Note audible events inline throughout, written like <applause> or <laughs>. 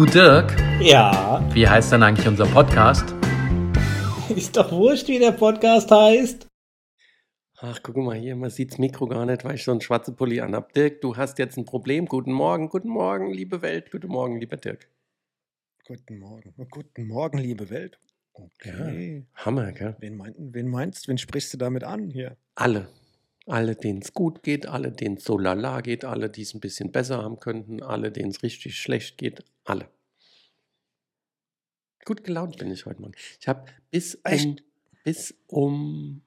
Du Dirk, Ja, wie heißt denn eigentlich unser Podcast? <laughs> ist doch wurscht, wie der Podcast heißt. Ach, guck mal hier, man sieht's Mikro gar nicht, weil ich so einen schwarzen Pulli anhab. Dirk, du hast jetzt ein Problem. Guten Morgen, guten Morgen, liebe Welt. Guten Morgen, lieber Dirk. Guten Morgen. Guten Morgen, liebe Welt. Okay. Hammer, gell? Wen, mein, wen meinst wen sprichst du damit an hier? Alle. Alle, denen es gut geht, alle, denen es so lala geht, alle, die es ein bisschen besser haben könnten, alle, denen es richtig schlecht geht, alle. Gut gelaunt bin ich heute Morgen. Ich habe bis um, bis um,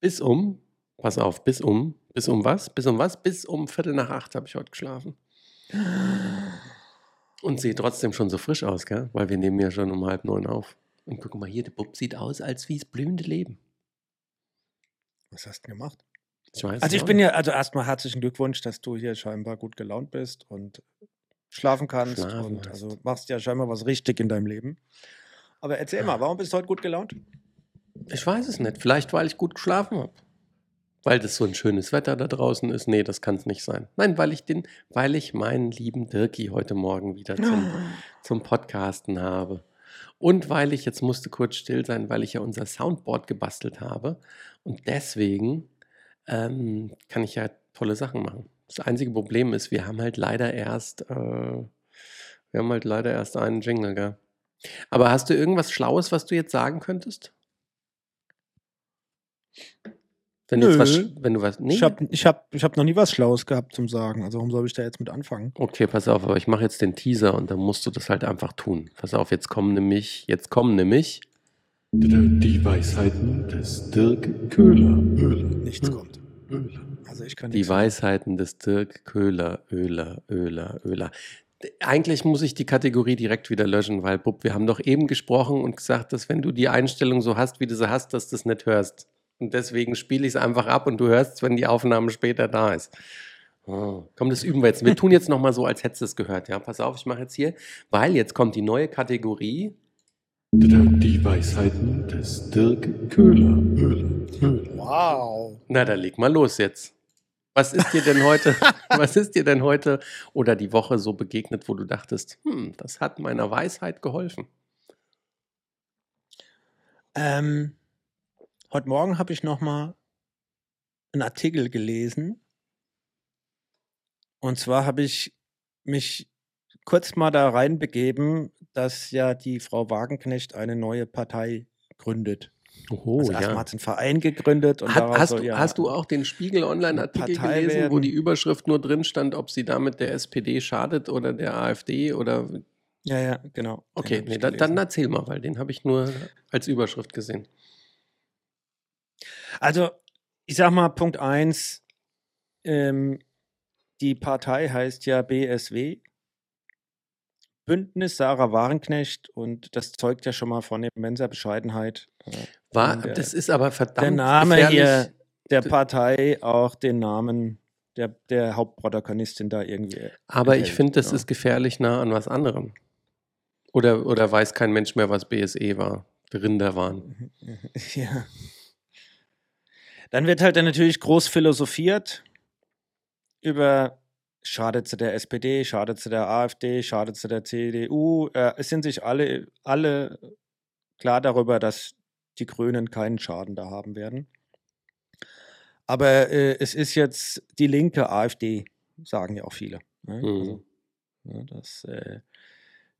bis um, pass auf, bis um, bis um was? Bis um was? Bis um Viertel nach acht habe ich heute geschlafen. Und sehe trotzdem schon so frisch aus, gell? Weil wir nehmen ja schon um halb neun auf. Und guck mal hier, der Bub sieht aus, als wie es blühende Leben. Was hast du gemacht? Ich weiß Also ich bin ja, also erstmal herzlichen Glückwunsch, dass du hier scheinbar gut gelaunt bist und schlafen kannst Schlafen und hast. also machst ja scheinbar was richtig in deinem Leben. Aber erzähl mal, warum bist du heute gut gelaunt? Ich weiß es nicht. Vielleicht, weil ich gut geschlafen habe. Weil das so ein schönes Wetter da draußen ist. Nee, das kann es nicht sein. Nein, weil ich den, weil ich meinen lieben Dirki heute Morgen wieder zum, <gasps> zum Podcasten habe. Und weil ich, jetzt musste kurz still sein, weil ich ja unser Soundboard gebastelt habe. Und deswegen ähm, kann ich ja tolle Sachen machen. Das einzige Problem ist, wir haben halt leider erst, äh, wir haben halt leider erst einen Jingle, gell? Aber hast du irgendwas Schlaues, was du jetzt sagen könntest? Wenn, was, Nö. sch- wenn du was. Nee? Ich habe ich hab, ich hab noch nie was Schlaues gehabt zum Sagen. Also warum soll ich da jetzt mit anfangen? Okay, pass auf, aber ich mache jetzt den Teaser und dann musst du das halt einfach tun. Pass auf, jetzt kommen nämlich, jetzt kommen nämlich. Die Weisheiten des Dirk Köhler. Höhler. Nichts Hm. kommt. Höhler. Also ich kann Die Weisheiten des Dirk Köhler, Öler, Öler, Öler. Eigentlich muss ich die Kategorie direkt wieder löschen, weil, Bub, wir haben doch eben gesprochen und gesagt, dass wenn du die Einstellung so hast, wie du sie hast, dass du es nicht hörst. Und deswegen spiele ich es einfach ab und du hörst es, wenn die Aufnahme später da ist. Oh, komm, das üben wir jetzt. Wir tun jetzt nochmal so, als hättest du es gehört. Ja, pass auf, ich mache jetzt hier, weil jetzt kommt die neue Kategorie. Die Weisheiten des Dirk Köhler. Wow. Na, dann leg mal los jetzt. Was ist dir denn heute, <laughs> was ist dir denn heute oder die Woche so begegnet, wo du dachtest, hm, das hat meiner Weisheit geholfen? Ähm, heute Morgen habe ich noch mal einen Artikel gelesen. Und zwar habe ich mich kurz mal da reinbegeben, dass ja die Frau Wagenknecht eine neue Partei gründet. Oh, also erstmal ja. hat einen Verein gegründet und Hat, hast, du, ja hast du auch den Spiegel Online-Artikel Partei gelesen, wo werden. die Überschrift nur drin stand, ob sie damit der SPD schadet oder der AfD oder. Ja, ja, genau. Okay, nee, dann, gelesen. dann erzähl mal, weil den habe ich nur als Überschrift gesehen. Also, ich sag mal, Punkt 1, ähm, die Partei heißt ja BSW. Bündnis Sarah Warenknecht und das zeugt ja schon mal von immenser Bescheidenheit. War, das ist aber verdammt. der Name gefährlich. hier der Partei auch den Namen der, der Hauptprotagonistin da irgendwie. Aber ich enthält, finde, das ja. ist gefährlich nah an was anderem. Oder, oder weiß kein Mensch mehr, was BSE war. Rinder waren. <laughs> Ja. Dann wird halt dann natürlich groß philosophiert über schadet sie der SPD, schadet sie der AfD, schadet sie der CDU. Äh, es sind sich alle, alle klar darüber, dass die Grünen keinen Schaden da haben werden. Aber äh, es ist jetzt die linke AfD, sagen ja auch viele. Ne? Mhm. Also, ja, das äh,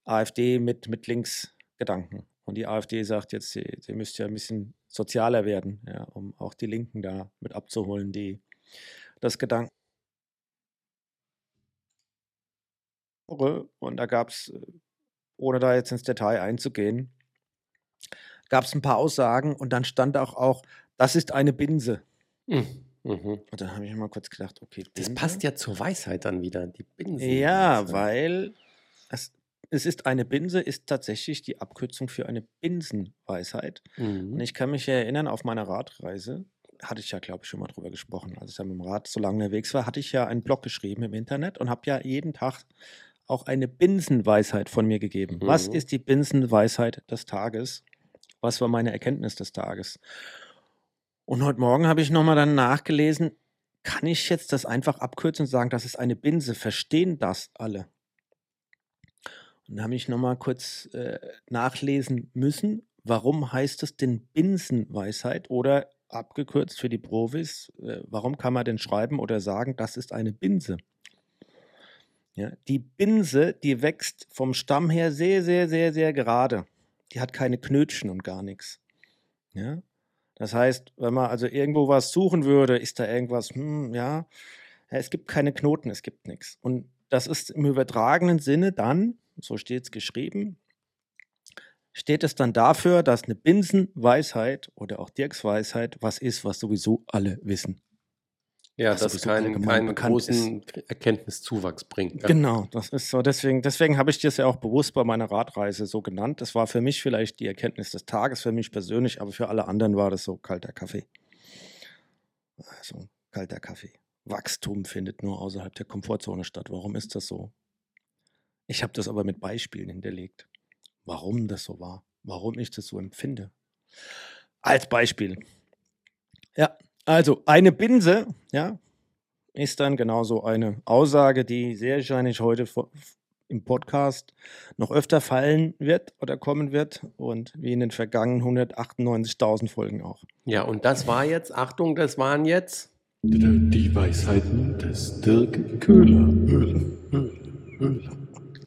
AfD mit, mit Linksgedanken. Und die AfD sagt jetzt, sie, sie müsste ja ein bisschen sozialer werden, ja, um auch die Linken da mit abzuholen, die das Gedanken. Und da gab es, ohne da jetzt ins Detail einzugehen, gab es ein paar Aussagen und dann stand auch, auch das ist eine Binse. Mhm. Mhm. Und dann habe ich mal kurz gedacht, okay, Das Binse? passt ja zur Weisheit dann wieder, die Binsen. Ja, weil es, es ist eine Binse, ist tatsächlich die Abkürzung für eine Binsenweisheit. Und Mhm. ich kann mich erinnern, auf meiner Radreise, hatte ich ja, glaube ich, schon mal drüber gesprochen, als ich ja mit dem Rad so lange unterwegs war, hatte ich ja einen Blog geschrieben im Internet und habe ja jeden Tag auch eine Binsenweisheit von mir gegeben. Was Mhm. ist die Binsenweisheit des Tages? Was war meine Erkenntnis des Tages? Und heute Morgen habe ich nochmal dann nachgelesen, kann ich jetzt das einfach abkürzen und sagen, das ist eine Binse? Verstehen das alle? Und da habe ich nochmal kurz äh, nachlesen müssen, warum heißt es denn Binsenweisheit oder abgekürzt für die Profis, äh, warum kann man denn schreiben oder sagen, das ist eine Binse? Ja, die Binse, die wächst vom Stamm her sehr, sehr, sehr, sehr gerade. Die hat keine Knötchen und gar nichts. Ja? Das heißt, wenn man also irgendwo was suchen würde, ist da irgendwas, hm, ja, ja, es gibt keine Knoten, es gibt nichts. Und das ist im übertragenen Sinne dann, so steht es geschrieben, steht es dann dafür, dass eine Binsenweisheit oder auch Dirksweisheit was ist, was sowieso alle wissen. Ja, das sowieso keinen, keinen großen Erkenntniszuwachs bringt. Ja. Genau, das ist so. Deswegen, deswegen habe ich das ja auch bewusst bei meiner Radreise so genannt. Das war für mich vielleicht die Erkenntnis des Tages, für mich persönlich, aber für alle anderen war das so kalter Kaffee. Also kalter Kaffee. Wachstum findet nur außerhalb der Komfortzone statt. Warum ist das so? Ich habe das aber mit Beispielen hinterlegt, warum das so war, warum ich das so empfinde. Als Beispiel. Ja, also eine Binse, ja, ist dann genauso eine Aussage, die sehr wahrscheinlich heute vor- im Podcast noch öfter fallen wird oder kommen wird und wie in den vergangenen 198.000 Folgen auch. ja, und das war jetzt, Achtung, das waren jetzt. Die Weisheiten des Dirk Köhler. Höhler, Höhler, Höhler.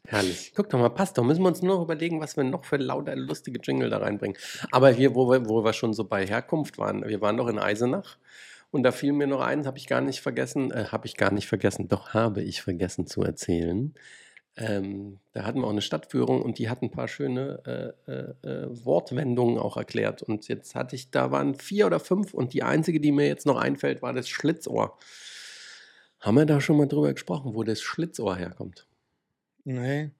Herrlich. Guck doch mal, passt doch. Müssen wir uns nur noch überlegen, was wir noch für lauter lustige Jingle da reinbringen. Aber hier, wo wir, wo wir schon so bei Herkunft waren, wir waren doch in Eisenach und da fiel mir noch ein, habe ich gar nicht vergessen, äh, habe ich gar nicht vergessen, doch habe ich vergessen zu erzählen. Ähm, da hatten wir auch eine Stadtführung und die hat ein paar schöne äh, äh, äh, Wortwendungen auch erklärt. Und jetzt hatte ich, da waren vier oder fünf und die einzige, die mir jetzt noch einfällt, war das Schlitzohr. Haben wir da schon mal drüber gesprochen, wo das Schlitzohr herkommt? Nee.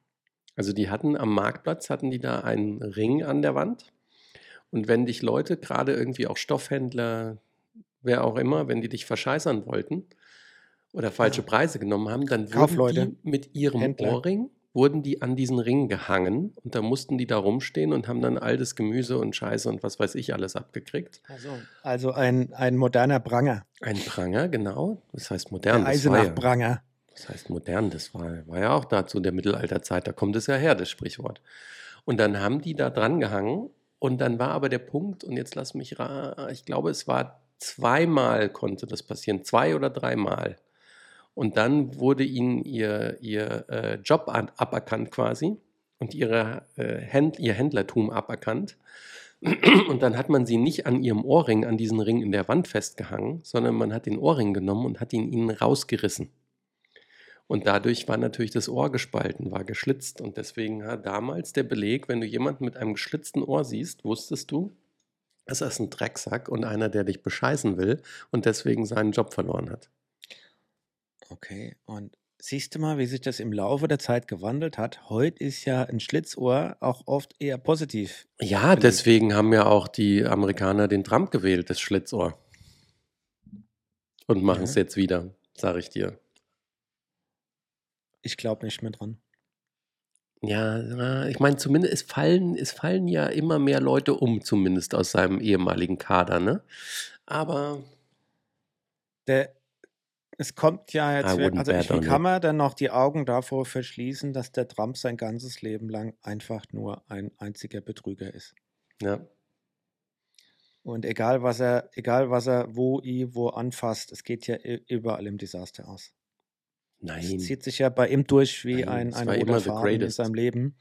Also die hatten am Marktplatz, hatten die da einen Ring an der Wand. Und wenn dich Leute, gerade irgendwie auch Stoffhändler, wer auch immer, wenn die dich verscheißern wollten oder falsche Preise genommen haben, dann wurden Kaufleute. die mit ihrem Händler. Ohrring, wurden die an diesen Ring gehangen und da mussten die da rumstehen und haben dann all das Gemüse und Scheiße und was weiß ich alles abgekriegt. Also, also ein, ein moderner Pranger. Ein Pranger, genau. Das heißt modern. Der das war ja- Eisenach-Pranger. Das heißt modern, das war, war ja auch dazu der Mittelalterzeit, da kommt es ja her, das Sprichwort. Und dann haben die da dran gehangen und dann war aber der Punkt, und jetzt lass mich ich glaube, es war zweimal konnte das passieren, zwei oder dreimal. Und dann wurde ihnen ihr, ihr äh, Job an, aberkannt quasi und ihre, äh, Händ, ihr Händlertum aberkannt. Und dann hat man sie nicht an ihrem Ohrring, an diesen Ring in der Wand festgehangen, sondern man hat den Ohrring genommen und hat ihn ihnen rausgerissen. Und dadurch war natürlich das Ohr gespalten, war geschlitzt. Und deswegen hat damals der Beleg, wenn du jemanden mit einem geschlitzten Ohr siehst, wusstest du, das ist ein Drecksack und einer, der dich bescheißen will und deswegen seinen Job verloren hat. Okay, und siehst du mal, wie sich das im Laufe der Zeit gewandelt hat? Heute ist ja ein Schlitzohr auch oft eher positiv. Ja, deswegen haben ja auch die Amerikaner den Trump gewählt, das Schlitzohr. Und machen es Ja. jetzt wieder, sage ich dir. Ich glaube nicht mehr dran. Ja, ich meine, zumindest es fallen, es fallen ja immer mehr Leute um, zumindest aus seinem ehemaligen Kader, ne? Aber Der, es kommt ja jetzt, wouldn't also ich, wie kann man dann noch die Augen davor verschließen, dass der Trump sein ganzes Leben lang einfach nur ein einziger Betrüger ist? ja, Und egal was er, egal was er wo, i, wo anfasst, es geht ja überall im Desaster aus. Nein. zieht sich ja bei ihm durch wie Nein, ein, ein roter Faden in seinem Leben.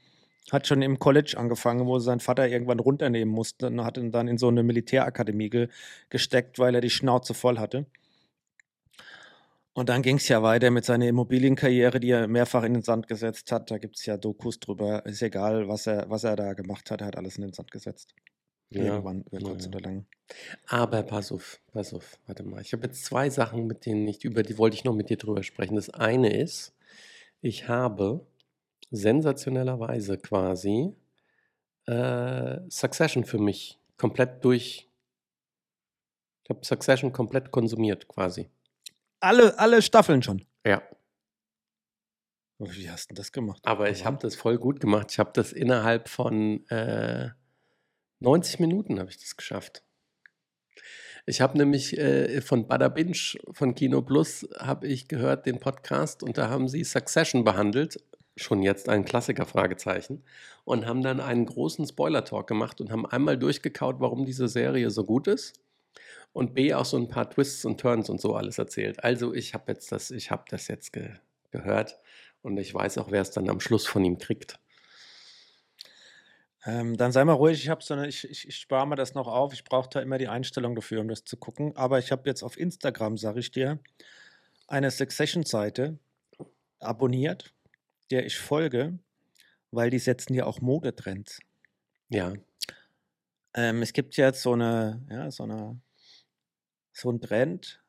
Hat schon im College angefangen, wo sein Vater irgendwann runternehmen musste und hat ihn dann in so eine Militärakademie ge gesteckt, weil er die Schnauze voll hatte. Und dann ging es ja weiter mit seiner Immobilienkarriere, die er mehrfach in den Sand gesetzt hat. Da gibt es ja Dokus drüber. Ist egal, was er, was er da gemacht hat, er hat alles in den Sand gesetzt. Ja, Irgendwann, über kurz ja. oder lang. Aber pass auf, pass auf, warte mal. Ich habe jetzt zwei Sachen, mit denen ich über die wollte ich noch mit dir drüber sprechen. Das eine ist, ich habe sensationellerweise quasi äh, Succession für mich komplett durch. Ich habe Succession komplett konsumiert quasi. Alle, alle Staffeln schon. Ja. Oh, Wie hast du das gemacht? Aber ich habe das voll gut gemacht. Ich habe das innerhalb von äh, 90 Minuten habe ich das geschafft. Ich habe nämlich äh, von Bada Binge von Kino Plus habe ich gehört den Podcast und da haben sie Succession behandelt schon jetzt ein Klassiker, Fragezeichen, und haben dann einen großen Spoiler-Talk gemacht und haben einmal durchgekaut, warum diese Serie so gut ist. Und B auch so ein paar Twists und Turns und so alles erzählt. Also ich habe jetzt das, ich habe das jetzt ge gehört und ich weiß auch, wer es dann am Schluss von ihm kriegt. Ähm, dann sei mal ruhig, ich, hab so eine, ich, ich, ich spare mir das noch auf. Ich brauche da immer die Einstellung dafür, um das zu gucken. Aber ich habe jetzt auf Instagram, sage ich dir, eine Succession-Seite abonniert, der ich folge, weil die setzen ja auch Modetrends. Ja, Ähm, es gibt jetzt so eine, ja, so eine, so ein Trend,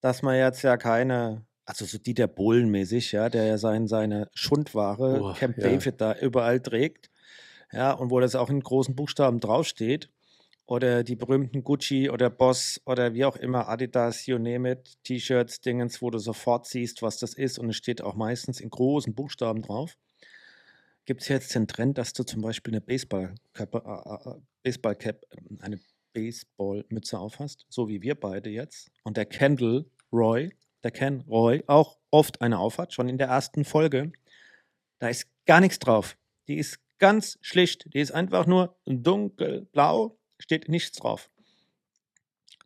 dass man jetzt ja keine, also so Dieter Bohlen-mäßig, ja, der ja sein, seine Schundware, Oh, Camp ja. David, da überall trägt, ja, und wo das auch in großen Buchstaben draufsteht. Oder die berühmten Gucci oder Boss oder wie auch immer, Adidas, you name it, T-Shirts, Dingens, wo du sofort siehst, was das ist und es steht auch meistens in großen Buchstaben drauf. Gibt es jetzt den Trend, dass du zum Beispiel eine Baseball-Cap, äh, äh, Baseball-Cap, ähm, eine Baseballmütze aufhast, so wie wir beide jetzt. Und der Kendall Roy, der Ken Roy, auch oft eine aufhat, schon in der ersten Folge. Da ist gar nichts drauf. Die ist ganz schlicht. Die ist einfach nur dunkelblau, steht nichts drauf.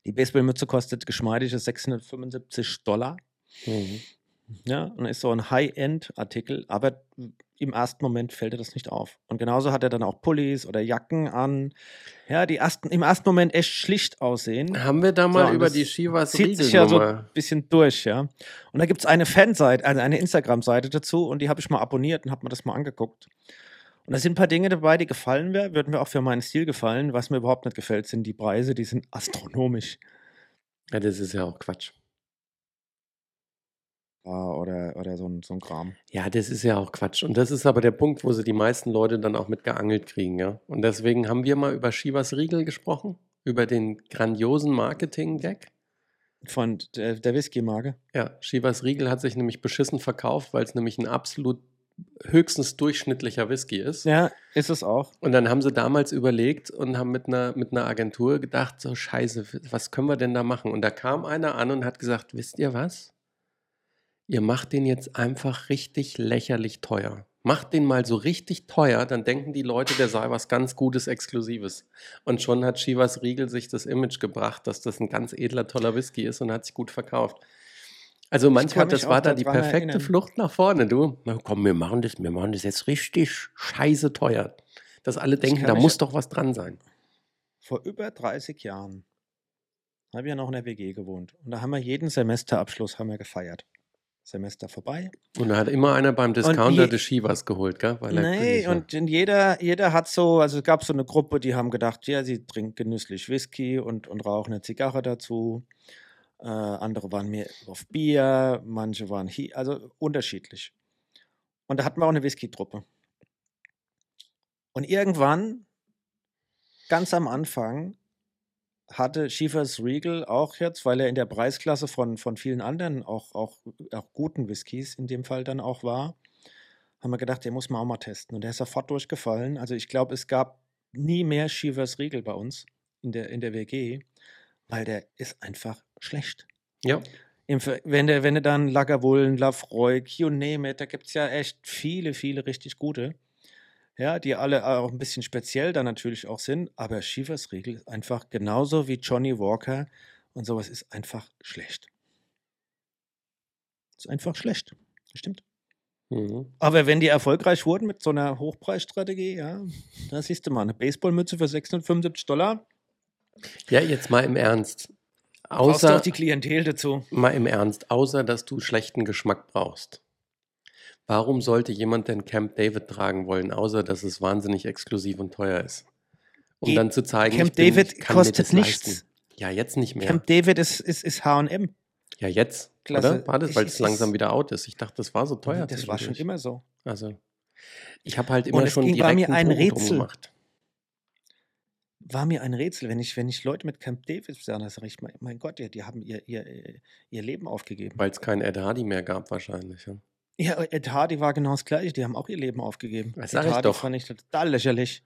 Die Baseballmütze kostet geschmeidige 675 Dollar. mhm. Ja, und ist so ein High-End-Artikel, aber im ersten Moment fällt dir das nicht auf. Und genauso hat er dann auch Pullis oder Jacken an, ja, die ersten, im ersten Moment echt schlicht aussehen. haben wir da mal und über die Chivas zieht sich ja so ein bisschen durch, ja. Und da gibt es eine Fanseite, also eine Instagram-Seite dazu und die habe ich mal abonniert und habe mir das mal angeguckt. Und da sind ein paar Dinge dabei, die gefallen mir, würden mir auch für meinen Stil gefallen. Was mir überhaupt nicht gefällt, sind die Preise, die sind astronomisch. Ja, das ist ja auch Quatsch. Oder, oder so ein, so ein Kram. Ja, das ist ja auch Quatsch. Und das ist aber der Punkt, wo sie die meisten Leute dann auch mit geangelt kriegen, ja. Und deswegen haben wir mal über Chivas Riegel gesprochen, über den grandiosen Marketing-Gag. Von der, der Whisky-Marke. Ja, Chivas Riegel hat sich nämlich beschissen verkauft, weil es nämlich ein absolut höchstens durchschnittlicher Whisky ist. Ja, ist es auch. Und dann haben sie damals überlegt und haben mit einer, mit einer Agentur gedacht, so scheiße, was können wir denn da machen? Und da kam einer an und hat gesagt, wisst ihr was? Ihr macht den jetzt einfach richtig lächerlich teuer. Macht den mal so richtig teuer, dann denken die Leute, der sei was ganz Gutes, Exklusives. Und schon hat Chivas Riegel sich das Image gebracht, dass das ein ganz edler, toller Whisky ist und hat sich gut verkauft. Also manchmal, das war da die perfekte erinnern. Flucht nach vorne, du. Na komm, wir machen das, wir machen das jetzt richtig scheiße teuer. Dass alle denken, da muss doch was dran sein. Vor über 30 Jahren habe ich ja noch in der WG gewohnt. Und da haben wir jeden Semesterabschluss haben wir gefeiert. Semester vorbei. Und da hat immer einer beim Discounter des Chivas geholt, gell? Weil er Nee, und jeder, jeder hat so, also es gab so eine Gruppe, die haben gedacht, ja, sie trinkt genüsslich Whisky und, und rauchen eine Zigarre dazu. Äh, andere waren mehr auf Bier, manche waren hier, also unterschiedlich. Und da hatten wir auch eine Whisky-Truppe. Und irgendwann, ganz am Anfang, hatte Schiefers Regal auch jetzt, weil er in der Preisklasse von, von vielen anderen auch, auch, auch guten Whiskys in dem Fall dann auch war, haben wir gedacht, der muss man auch mal testen. Und der ist sofort durchgefallen. Also ich glaube, es gab nie mehr Shivers Riegel bei uns in der, in der WG, weil der ist einfach schlecht. Ja, Im, wenn, der, wenn du dann Lagavulin, Lafroy, you name it, da gibt es ja echt viele, viele richtig gute. Ja, die alle auch ein bisschen speziell dann natürlich auch sind, aber Shivers Riegel ist einfach genauso wie Johnny Walker und sowas ist einfach schlecht. Ist einfach schlecht. Stimmt. mhm. Aber wenn die erfolgreich wurden mit so einer Hochpreisstrategie, ja, da siehst du mal, eine Baseballmütze für 675 Dollar. Ja jetzt mal im Ernst. Brauchst Außer, auch die Klientel dazu. mal im Ernst, außer dass du schlechten Geschmack brauchst. Warum sollte jemand denn Camp David tragen wollen, außer dass es wahnsinnig exklusiv und teuer ist? Um Die- dann zu zeigen, Camp bin, David kostet nichts. leisten. Ja, jetzt nicht mehr. Camp David ist, ist, ist H&M. ja, jetzt. Klasse. Oder? War das, weil es langsam wieder out ist? Ich dachte, das war so teuer. das war schon immer so. Also, ich habe halt immer Und es schon ging bei direkt mir einen ein Rätsel. gemacht. War mir ein Rätsel, wenn ich, wenn ich Leute mit Camp David sah, da sage ich, mein, Gott, ja, die haben ihr, ihr, ihr Leben aufgegeben. Weil es keinen Ed Hardy mehr gab wahrscheinlich. Ja. Ja, Ed Hardy war genau das Gleiche, die haben auch ihr Leben aufgegeben. Das Ed sag ich Hardy doch. fand ich total lächerlich.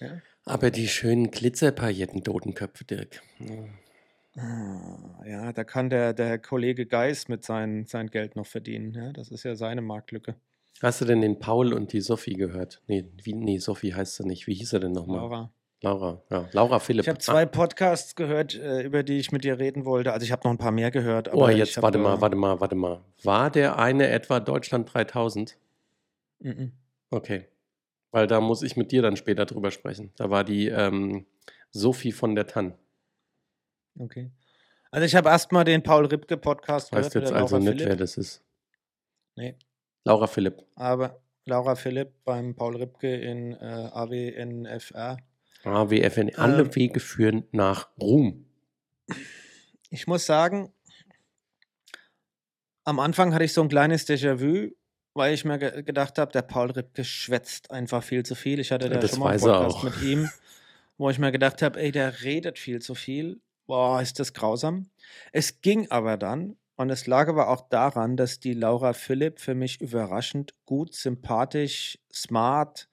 Ja. Aber die schönen Glitzerpailletten Totenköpfe, Dirk. Ja. Ah, Ja, da kann der, der Kollege Geis mit sein, sein Geld noch verdienen. Ja, das ist ja seine Marktlücke. Hast du denn den Paul und die Sophie gehört? Nee, wie, nee, Sophie heißt sie nicht. Wie hieß er denn nochmal? Laura. Laura, ja. Laura Philipp. Ich habe zwei Podcasts gehört, äh, über die ich mit dir reden wollte. Also ich habe noch ein paar mehr gehört. Oh, jetzt warte mal, warte mal, warte mal. War der eine etwa Deutschland 3000? mhm. Okay. Weil da muss ich mit dir dann später drüber sprechen. Da war die ähm, Sophie von der Tann. Okay. Also ich habe erstmal den Paul Ripke Podcast Weißt mit jetzt also Laura nicht, wer das ist. Nee. Laura Philipp. Aber Laura Philipp beim Paul Ripke in äh, AWNFR. AWFN. Alle Ähm. Wege führen nach Ruhm. Ich muss sagen, am Anfang hatte ich so ein kleines Déjà-vu, weil ich mir ge gedacht habe, der Paul Ripke schwätzt einfach viel zu viel. Ich hatte da Das schon mal einen Podcast mit ihm, wo ich mir gedacht habe, ey, der redet viel zu viel. Boah, ist das grausam. Es ging aber dann, und es lag aber auch daran, dass die Laura Philipp für mich überraschend gut, sympathisch, smart,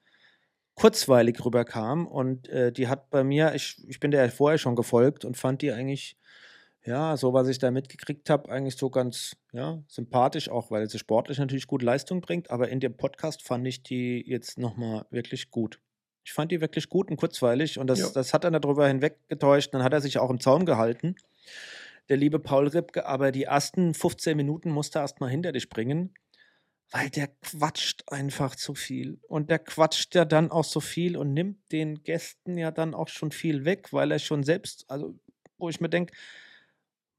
kurzweilig rüberkam. Und äh, die hat bei mir, ich, ich bin der ja vorher schon gefolgt und fand die eigentlich, ja, so was ich da mitgekriegt habe, eigentlich so ganz ja, sympathisch, auch weil sie sportlich natürlich gute Leistung bringt. Aber in dem Podcast fand ich die jetzt nochmal wirklich gut. Ich fand die wirklich gut und kurzweilig und das, Ja. das hat er darüber hinweggetäuscht. Dann hat er sich auch im Zaum gehalten, der liebe Paul Ripke. Aber die ersten 15 Minuten musste er erstmal hinter dich bringen, weil der quatscht einfach zu viel. Und der quatscht ja dann auch so viel und nimmt den Gästen ja dann auch schon viel weg, weil er schon selbst, also wo ich mir denke,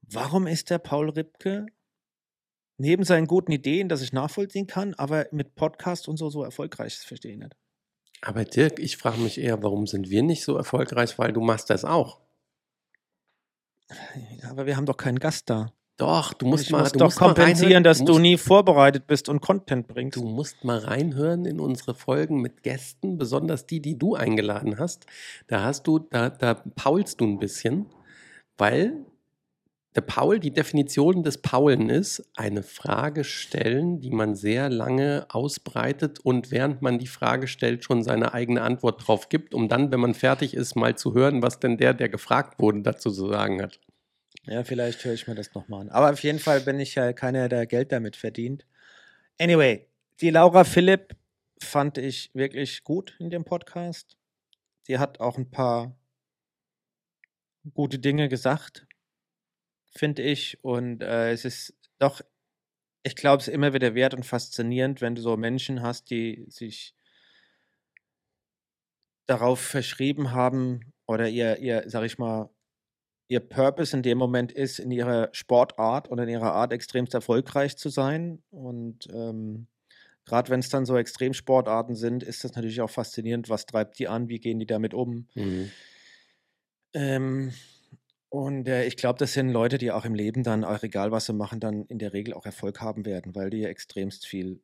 warum ist der Paul Ripke neben seinen guten Ideen, dass ich nachvollziehen kann, aber mit Podcast und so so erfolgreich? Das verstehe ich nicht. Aber Dirk, ich frage mich eher, warum sind wir nicht so erfolgreich? Weil du machst das auch. Aber wir haben doch keinen Gast da. Doch, du musst ich mal, muss du doch musst kompensieren, dass du du nie vorbereitet bist und Content bringst. Du musst mal reinhören in unsere Folgen mit Gästen, besonders die, die du eingeladen hast. Da hast du, da, da paulst du ein bisschen, weil der Paul, die Definition des Paulen ist, eine Frage stellen, die man sehr lange ausbreitet und während man die Frage stellt, schon seine eigene Antwort drauf gibt, um dann, wenn man fertig ist, mal zu hören, was denn der, der gefragt wurde, dazu zu sagen hat. Ja, vielleicht höre ich mir das nochmal an. Aber auf jeden Fall bin ich ja keiner, der Geld damit verdient. Anyway, die Laura Philipp fand ich wirklich gut in dem Podcast. Die hat auch ein paar gute Dinge gesagt, finde ich. Und äh, es ist doch, ich glaube, es ist immer wieder wert und faszinierend, wenn du so Menschen hast, die sich darauf verschrieben haben oder ihr, ihr, sag ich mal, ihr Purpose in dem Moment ist, in ihrer Sportart oder in ihrer Art extremst erfolgreich zu sein. Und ähm, gerade wenn es dann so Extremsportarten sind, ist das natürlich auch faszinierend, was treibt die an, wie gehen die damit um. Mhm. Ähm, und äh, ich glaube, das sind Leute, die auch im Leben dann, auch egal was sie machen, dann in der Regel auch Erfolg haben werden, weil die ja extremst viel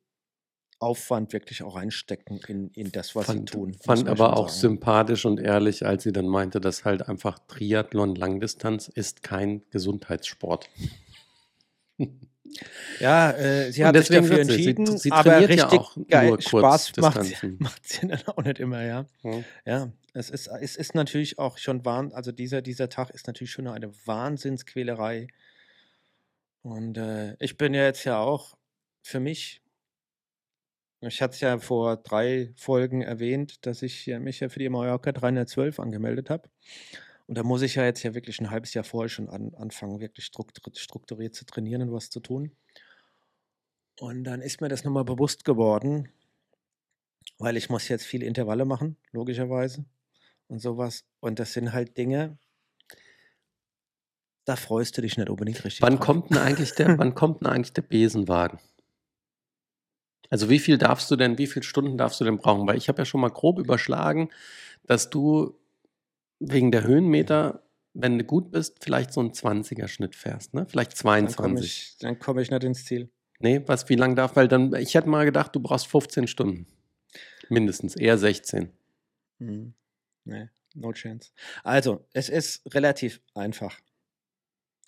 Aufwand wirklich auch reinstecken in, in das, was sie fand, tun. muss Fand aber auch sagen. sympathisch und ehrlich, als sie dann meinte, dass halt einfach Triathlon Langdistanz ist kein Gesundheitssport. Ja, äh, sie Und hat sich dafür wird sie- sie- entschieden, sie aber trainiert ja richtig auch geil, nur Spaß macht sie, <laughs> macht sie dann auch nicht immer, ja. Hm. Ja, es ist, es ist natürlich auch schon wahn, also dieser, dieser Tag ist natürlich schon eine Wahnsinnsquälerei. Und äh, ich bin ja jetzt ja auch für mich, ich hatte es ja vor drei Folgen erwähnt, dass ich mich ja für die Mallorca 312 angemeldet habe. Und da muss ich ja jetzt ja wirklich ein halbes Jahr vorher schon an, anfangen, wirklich strukturiert, strukturiert zu trainieren und was zu tun. Und dann ist mir das nochmal bewusst geworden, weil ich muss jetzt viele Intervalle machen, logischerweise und sowas. Und das sind halt Dinge, da freust du dich nicht unbedingt richtig. Wann drauf. kommt denn eigentlich der, wann kommt denn eigentlich der Besenwagen? Also wie viel darfst du denn, wie viele Stunden darfst du denn brauchen? Weil ich habe ja schon mal grob überschlagen, dass du wegen der Höhenmeter, wenn du gut bist, vielleicht so einen 20er Schnitt fährst, ne? Vielleicht Dann komme 22. ich, dann komm ich nicht ins Ziel. Nee, was, wie lang darf? Weil dann, ich hätte mal gedacht, du brauchst 15 Stunden. Mindestens, eher 16. Hm. Nee, no chance. Also, es ist relativ einfach.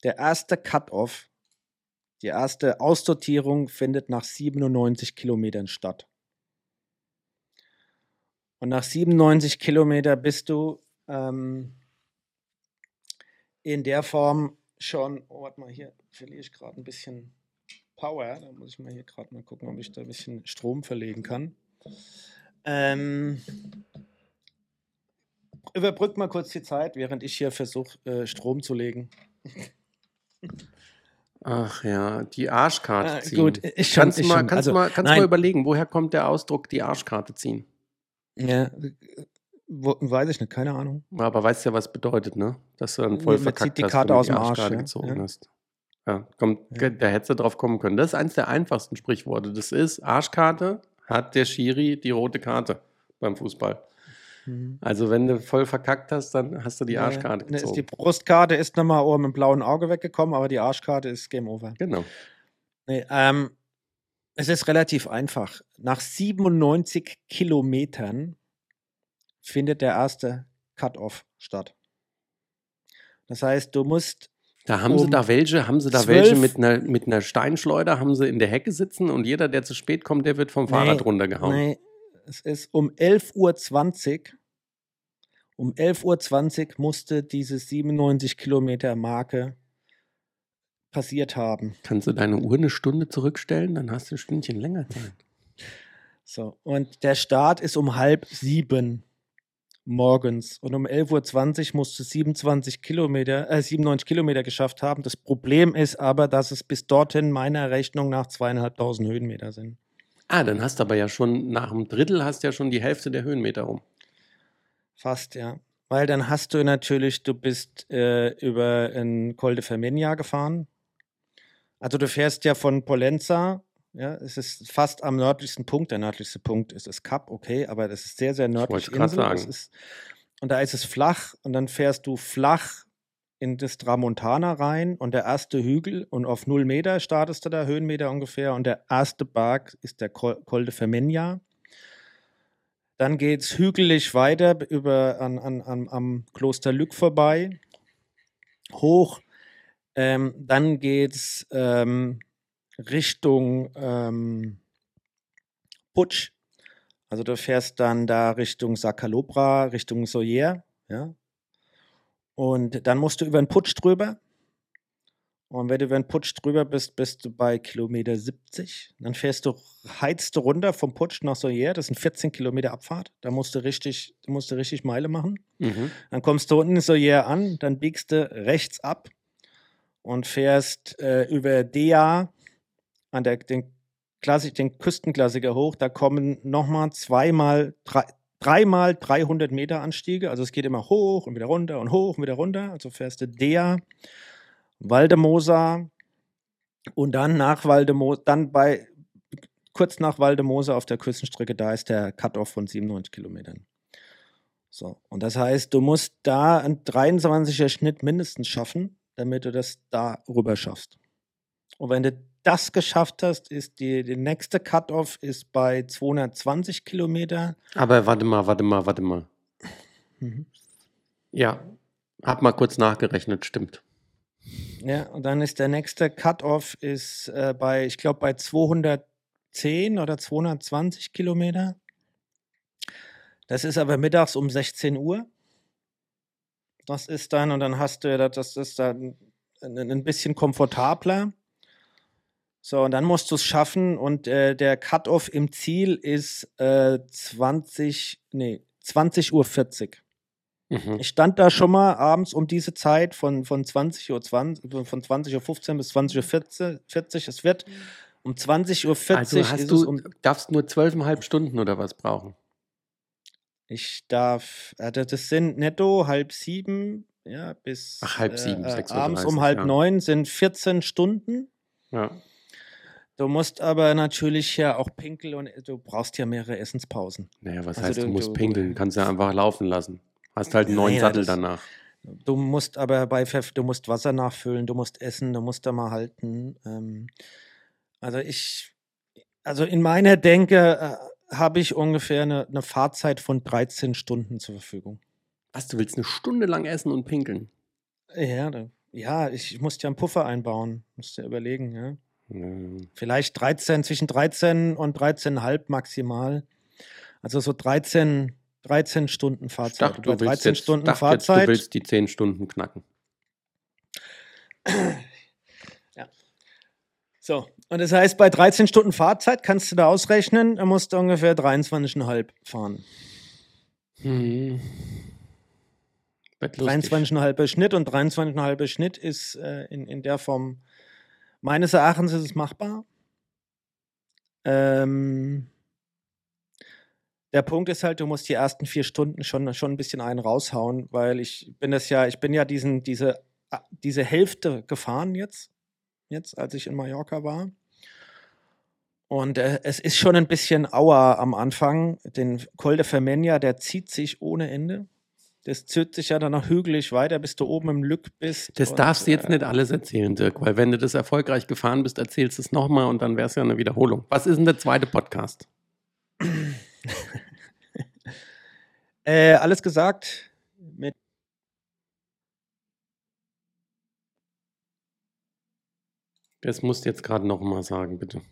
Der erste Cut-Off, die erste Aussortierung findet nach 97 Kilometern statt. Und nach 97 Kilometer bist du ähm, in der Form schon, oh, warte mal, hier verliere ich gerade ein bisschen Power. Da muss ich mal hier gerade mal gucken, ob ich da ein bisschen Strom verlegen kann. Ähm, überbrück mal kurz die Zeit, während ich hier versuche, äh, Strom zu legen. <laughs> Ach ja, die Arschkarte Ah, ziehen. gut, ist schon- kannst du ist mal, schon- kannst also, du mal, kannst du nein. mal überlegen, woher kommt der Ausdruck, die Arschkarte ziehen? Ja, äh, wo, weiß ich nicht, keine Ahnung. Aber weißt ja, was bedeutet, ne? Dass du dann voll man verkackt die hast, Karte du aus die dem Arsch, Arschkarte ja. gezogen Ja. hast. Ja, kommt, Ja. da hättest du drauf kommen können. Das ist eins der einfachsten Sprichworte. Das ist, Arschkarte hat der Schiri die rote Karte beim Fußball. Mhm. Also wenn du voll verkackt hast, dann hast du die Arschkarte ist gezogen. die Brustkarte ist nochmal oben im blauen Auge weggekommen, aber die Arschkarte ist Game Over. genau. Nee, ähm, es ist relativ einfach. Nach 97 Kilometern findet der erste Cut-Off statt. Das heißt, du musst Da haben sie Um da welche, haben sie da 12 welche mit einer, mit einer Steinschleuder, haben sie in der Hecke sitzen und jeder, der zu spät kommt, der wird vom Fahrrad Nee, runtergehauen. Nee, es ist um 11.20 Uhr. Um 11.20 Uhr musste diese 97 Kilometer Marke passiert haben. Kannst du deine Uhr eine Stunde zurückstellen, dann hast du ein Stündchen länger Zeit. <laughs> So, und der Start ist um halb sieben morgens. Und um 11.20 Uhr musst du 27 Kilometer, äh, 97 Kilometer geschafft haben. Das Problem ist aber, dass es bis dorthin meiner Rechnung nach zweieinhalbtausend Höhenmeter sind. Ah, dann hast du aber ja schon nach einem Drittel hast ja schon die Hälfte der Höhenmeter rum. Fast, ja. Weil dann hast du natürlich, du bist äh, über in Col de Fermenia gefahren. Also du fährst ja von Polenza, ja, es ist fast am nördlichsten Punkt. Der nördlichste Punkt ist das Kap, okay, aber das ist sehr, sehr nördlich grad Insel. Sagen. ist, und da ist es flach und dann fährst du flach in das Tramontana rein und der erste Hügel und auf 0 Meter startest du da, Höhenmeter ungefähr und der erste Berg ist der Col, Col de Fermenia. Dann geht es hügelig weiter über an, an, an, am Kloster Lück vorbei, hoch. Ähm, dann geht es ähm, Richtung ähm, Putsch. Also du fährst dann da Richtung Sacalobra, Richtung Soyer, ja. Und dann musst du über den Putsch drüber. Und wenn du über den Putsch drüber bist, bist du bei Kilometer 70. Dann fährst du, heizt du runter vom Putsch nach Soyer. Das sind 14 Kilometer Abfahrt. Da musst du richtig, musst du richtig Meile machen. Mhm. Dann kommst du unten in Soyer an, dann biegst du rechts ab und fährst äh, über Dea an der, den, Klassik, den Küstenklassiker hoch. Da kommen nochmal zweimal, drei, dreimal 300 Meter Anstiege. Also es geht immer hoch und wieder runter und hoch und wieder runter. Also fährst du Dea, Waldemoser und dann nach Waldemoser, dann bei kurz nach Waldemoser auf der Küstenstrecke, da ist der Cut-Off von 97 Kilometern. So, und das heißt, du musst da einen 23er Schnitt mindestens schaffen, damit du das da rüber schaffst. Und wenn du das geschafft hast, ist die, die nächste Cut-Off ist bei 220 Kilometer. Aber warte mal, warte mal, warte mal. Mhm. Ja, hab mal kurz nachgerechnet, stimmt. Ja, und dann ist der nächste Cut-Off ist äh, bei, ich glaube, bei 210 oder 220 Kilometer. Das ist aber mittags um 16 Uhr. Das ist dann, und dann hast du, das ist dann ein bisschen komfortabler. So, und dann musst du es schaffen und äh, der Cut-Off im Ziel ist äh, 20, nee, 20 Uhr 40. Mhm. Ich stand da schon mal abends um diese Zeit von, von 20 Uhr 20, von 20 Uhr 15 bis 20 Uhr 40. 40. Es wird um 20 Uhr 40 Also hast du, um, darfst nur zwölfeinhalb Stunden oder was brauchen. ich darf, äh, das sind netto halb sieben, ja, bis Ach, halb sieben, äh, 6:30 abends um halb ja. neun sind 14 Stunden. Ja. Du musst aber natürlich ja auch pinkeln und du brauchst ja mehrere Essenspausen. Naja, was Also heißt, du du- musst du- pinkeln? Kannst ja einfach laufen lassen. Hast halt einen neuen Ja, Sattel das- danach. Du musst aber bei Pfeff, du musst Wasser nachfüllen, du musst essen, du musst da mal halten. Ähm, also ich, also in meiner Denke äh, habe ich ungefähr eine, eine Fahrzeit von 13 Stunden zur Verfügung. Was, du willst eine Stunde lang essen und pinkeln? Ja, da, ja, ich muss ja einen Puffer einbauen, musst ja überlegen, ja. Vielleicht 13, zwischen 13 und 13,5 maximal. Also so 13, 13 Stunden Fahrzeit. dachte, willst, 13 jetzt, Stunden dachte jetzt, du Fahrzeit. willst die 10 Stunden knacken. So, Und das heißt, bei 13 Stunden Fahrzeit kannst du da ausrechnen, er musst du ungefähr 23,5 fahren. Hm. Wird lustig. 23,5 Schnitt und 23,5 Schnitt ist äh, in, in der Form, meines Erachtens ist es machbar. Ähm, der Punkt ist halt, du musst die ersten vier Stunden schon, schon ein bisschen einen raushauen, weil ich bin das ja, ich bin ja diesen, diese, ah, diese Hälfte gefahren jetzt, jetzt, als ich in Mallorca war. Und äh, es ist schon ein bisschen Auer am Anfang. Den Col de Fermenia, der zieht sich ohne Ende. Das zieht sich ja dann noch hügelig weiter, bis du oben im Lück bist. Das Und, darfst du jetzt äh, nicht alles erzählen, Dirk, weil wenn du das erfolgreich gefahren bist, erzählst du es nochmal und dann wäre es ja eine Wiederholung. Was ist denn der zweite Podcast? <clears throat> Äh, alles gesagt. Mit Das musst du jetzt gerade nochmal sagen, bitte.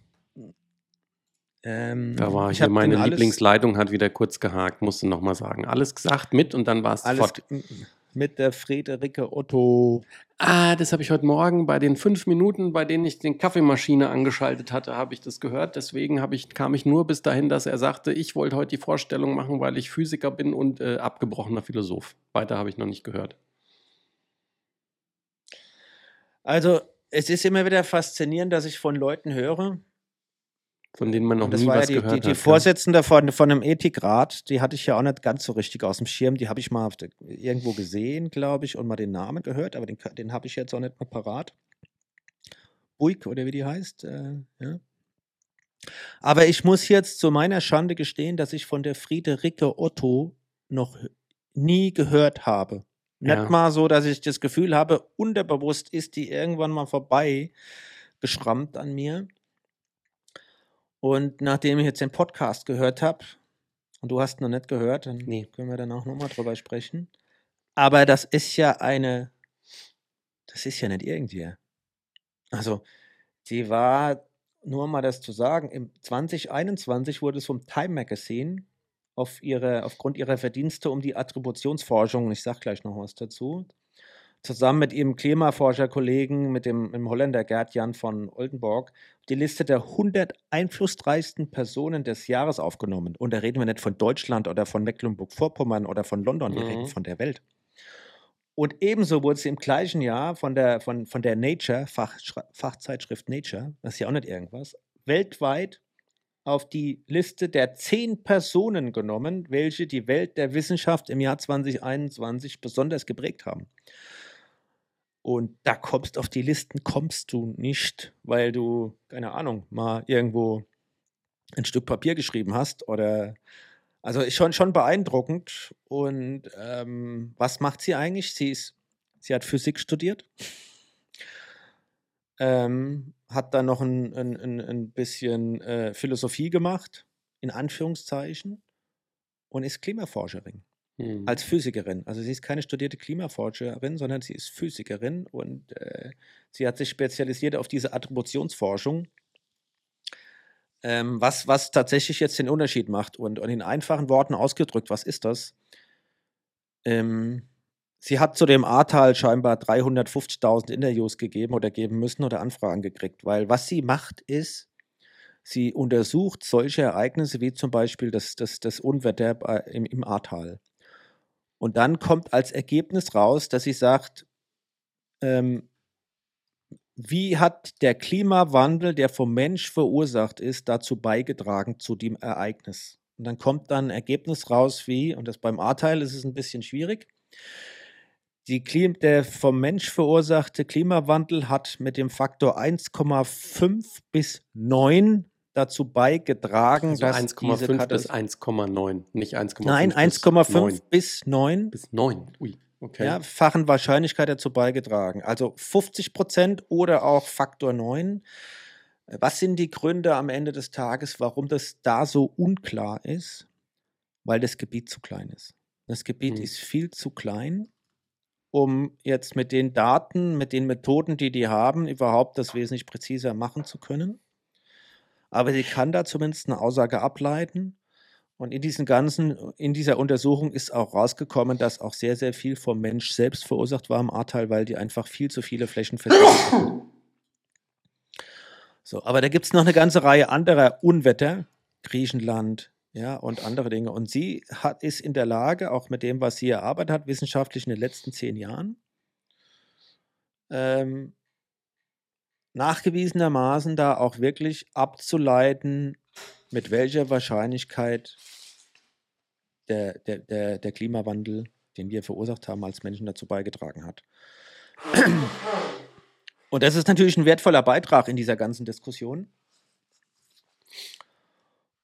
Ähm, Da war ich hier meine Lieblingsleitung, hat wieder kurz gehakt, musst du nochmal sagen. Alles gesagt mit und dann war es fort. mit der Friederike Otto. Ah, das habe ich heute Morgen bei den fünf Minuten, bei denen ich den Kaffeemaschine angeschaltet hatte, habe ich das gehört. Deswegen ich, kam ich nur bis dahin, dass er sagte, ich wollte heute die Vorstellung machen, weil ich Physiker bin und äh, abgebrochener Philosoph. Weiter habe ich noch nicht gehört. Also, es ist immer wieder faszinierend, dass ich von Leuten höre. Von denen man noch nie war ja was die, gehört die, die hat. Vorsitzende von, von einem Ethikrat, die hatte ich ja auch nicht ganz so richtig aus dem Schirm. Die habe ich mal irgendwo gesehen, glaube ich, und mal den Namen gehört, aber den, den habe ich jetzt auch nicht mehr parat. Buick oder wie die heißt. Äh, ja. Aber ich muss jetzt zu meiner Schande gestehen, dass ich von der Friederike Otto noch nie gehört habe. Nicht Ja. mal so, dass ich das Gefühl habe, unterbewusst ist die irgendwann mal vorbei geschrammt an mir. Und nachdem ich jetzt den Podcast gehört habe, und du hast noch nicht gehört, dann Nee. können wir dann auch nochmal drüber sprechen. Aber das ist ja eine, das ist ja nicht irgendwer. Also, die war, nur mal das zu sagen, im 2021 wurde es vom Time Magazine auf ihre, aufgrund ihrer Verdienste um die Attributionsforschung, und ich sage gleich noch was dazu, zusammen mit ihrem Klimaforscherkollegen, mit dem, mit dem Holländer Gerd Jan von Oldenburg, die Liste der 100 einflussreichsten Personen des Jahres aufgenommen. Und da reden wir nicht von Deutschland oder von Mecklenburg-Vorpommern oder von London, wir Mhm. reden von der Welt. Und ebenso wurde sie im gleichen Jahr von der, von, von der Nature, Fachschra- Fachzeitschrift Nature, das ist ja auch nicht irgendwas, weltweit auf die Liste der zehn Personen genommen, welche die Welt der Wissenschaft im Jahr 2021 besonders geprägt haben. Und da kommst auf die Listen, kommst du nicht, weil du, keine Ahnung, mal irgendwo ein Stück Papier geschrieben hast oder also ist schon, schon beeindruckend. Und ähm, was macht sie eigentlich? Sie ist, sie hat Physik studiert, ähm, hat dann noch ein, ein, ein, bisschen äh, Philosophie gemacht, in Anführungszeichen, und ist Klimaforscherin Hm. als Physikerin. Also sie ist keine studierte Klimaforscherin, sondern sie ist Physikerin und äh, sie hat sich spezialisiert auf diese Attributionsforschung, ähm, was, was tatsächlich jetzt den Unterschied macht. Und, und in einfachen Worten ausgedrückt, was ist das? Ähm, sie hat zu dem Ahrtal scheinbar 350.000 Interviews gegeben oder geben müssen oder Anfragen gekriegt, weil was sie macht ist, sie untersucht solche Ereignisse wie zum Beispiel das, das, das Unwetter im, im Ahrtal. Und dann kommt als Ergebnis raus, dass sie sagt, ähm, wie hat der Klimawandel, der vom Mensch verursacht ist, dazu beigetragen zu dem Ereignis? Und dann kommt dann ein Ergebnis raus wie, und das beim A-Teil ist es ein bisschen schwierig, der vom Mensch verursachte Klimawandel hat mit dem Faktor 1,5 bis 9 dazu beigetragen, Also dass diese 1,5 bis Katastrophe 1,9, nicht 1,5 Nein, bis 1,5 9. bis 9 bis 9. Ui, okay. ja, fachen Wahrscheinlichkeit dazu beigetragen. Also 50 Prozent oder auch Faktor 9. Was sind die Gründe am Ende des Tages, warum das da so unklar ist? Weil das Gebiet zu klein ist. Das Gebiet Hm. ist viel zu klein, um jetzt mit den Daten, mit den Methoden, die die haben, überhaupt das wesentlich präziser machen zu können. Aber sie kann da zumindest eine Aussage ableiten. Und in diesen ganzen, in dieser Untersuchung ist auch rausgekommen, dass auch sehr, sehr viel vom Mensch selbst verursacht war im Ahrtal, weil die einfach viel zu viele Flächen hatten. So, aber da gibt es noch eine ganze Reihe anderer Unwetter, Griechenland, ja, und andere Dinge. Und sie hat, ist in der Lage, auch mit dem, was sie erarbeitet hat, wissenschaftlich in den letzten zehn Jahren, ähm, nachgewiesenermaßen da auch wirklich abzuleiten, mit welcher Wahrscheinlichkeit der, der, der, der Klimawandel, den wir verursacht haben, als Menschen dazu beigetragen hat. Und das ist natürlich ein wertvoller Beitrag in dieser ganzen Diskussion.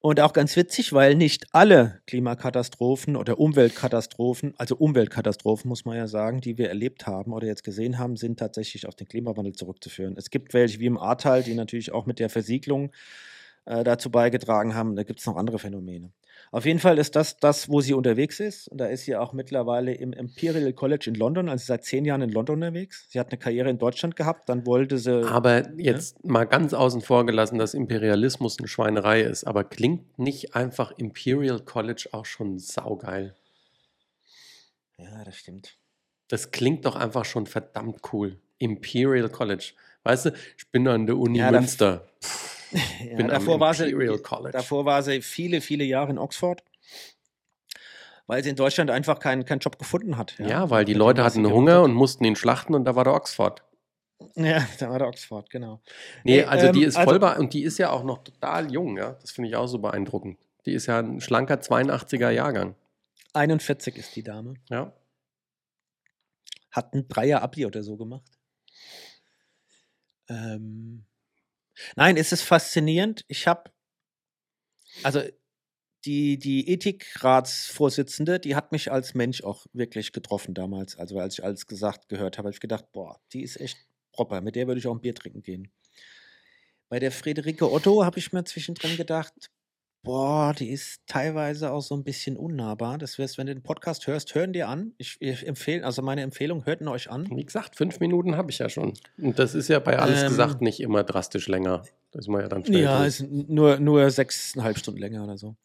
Und auch ganz witzig, weil nicht alle Klimakatastrophen oder Umweltkatastrophen, also Umweltkatastrophen muss man ja sagen, die wir erlebt haben oder jetzt gesehen haben, sind tatsächlich auf den Klimawandel zurückzuführen. Es gibt welche wie im Ahrtal, die natürlich auch mit der Versiegelung äh, dazu beigetragen haben. Da gibt es noch andere Phänomene. Auf jeden Fall ist das das, wo sie unterwegs ist. Und da ist sie auch mittlerweile im Imperial College in London, also seit zehn Jahren in London unterwegs. Sie hat eine Karriere in Deutschland gehabt, dann wollte sie. Aber jetzt mal ganz außen vor gelassen, dass Imperialismus eine Schweinerei ist. Aber klingt nicht einfach Imperial College auch schon saugeil? Ja, das stimmt. Das klingt doch einfach schon verdammt cool. Imperial College. Weißt du, ich bin an der Uni Ja, Münster. Ja, bin davor, war sie, College. davor war sie viele, viele Jahre in Oxford, weil sie in Deutschland einfach keinen keinen Job gefunden hat. Ja, weil die Leute hatten Hunger hat. und mussten ihn schlachten und da war der Oxford. Ja, <laughs> da war der Oxford, genau. Nee, also die ähm, ist also- voll und die ist ja auch noch total jung, ja. Das finde ich auch so beeindruckend. Die ist ja ein schlanker 82er Jahrgang. 41 ist die Dame. Ja. Hat ein Dreier-Abi oder so gemacht. Ähm, nein, es ist faszinierend. Ich habe, also die, die Ethikratsvorsitzende, die hat mich als Mensch auch wirklich getroffen damals. Also als ich alles gesagt gehört habe, habe ich gedacht, boah, die ist echt proper. Mit der würde ich auch ein Bier trinken gehen. Bei der Friederike Otto habe ich mir zwischendrin gedacht, boah, die ist teilweise auch so ein bisschen unnahbar. Das heißt, wenn du den Podcast hörst, hören dir an. Ich, ich empfehle, also meine Empfehlung, hört ihn euch an. Wie gesagt, fünf Minuten habe ich ja schon. Und das ist ja bei alles Ähm, gesagt nicht immer drastisch länger. Das ist man ja dann schnell Ja, sind nur, nur sechseinhalb Stunden länger oder so.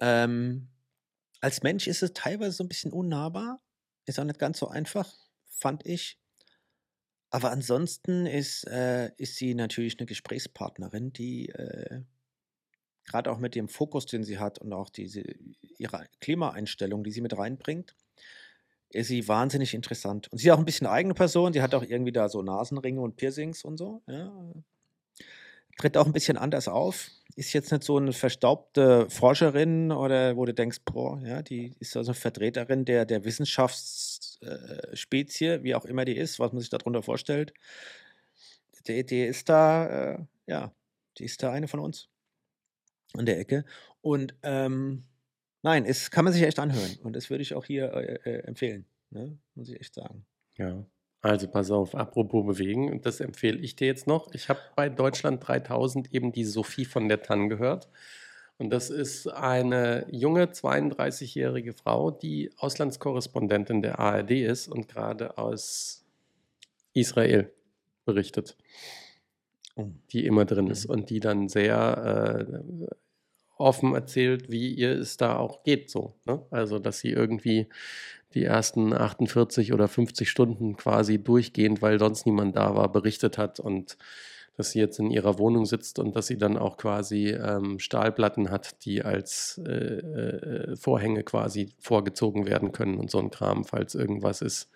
Ähm, als Mensch ist es teilweise so ein bisschen unnahbar. Ist auch nicht ganz so einfach, fand ich. Aber ansonsten ist, äh, ist sie natürlich eine Gesprächspartnerin, die äh, gerade auch mit dem Fokus, den sie hat und auch diese, ihre Klimaeinstellung, die sie mit reinbringt, ist sie wahnsinnig interessant. Und sie ist auch ein bisschen eigene Person. Sie hat auch irgendwie da so Nasenringe und Piercings und so. Ja. Tritt auch ein bisschen anders auf. Ist jetzt nicht so eine verstaubte Forscherin oder wo du denkst, boah, ja, die ist also eine Vertreterin der, der Wissenschaftsspezie, wie auch immer die ist, was man sich darunter vorstellt. Die, die ist da, äh, ja, die ist da eine von uns an der Ecke. Und ähm, nein, es kann man sich echt anhören. Und das würde ich auch hier äh, äh, empfehlen. Ne? Muss ich echt sagen. Ja. Also pass auf, apropos bewegen, und das empfehle ich dir jetzt noch. Ich habe bei Deutschland 3000 eben die Sophie von der Tann gehört. Und das ist eine junge 32-jährige Frau, die Auslandskorrespondentin der ARD ist und gerade aus Israel berichtet, Oh. die immer drin ist Mhm. und die dann sehr äh, offen erzählt, wie ihr es da auch geht so. Ne? Also, dass sie irgendwie die ersten 48 oder 50 Stunden quasi durchgehend, weil sonst niemand da war, berichtet hat und dass sie jetzt in ihrer Wohnung sitzt und dass sie dann auch quasi ähm, Stahlplatten hat, die als äh, äh, Vorhänge quasi vorgezogen werden können und so ein Kram, falls irgendwas ist.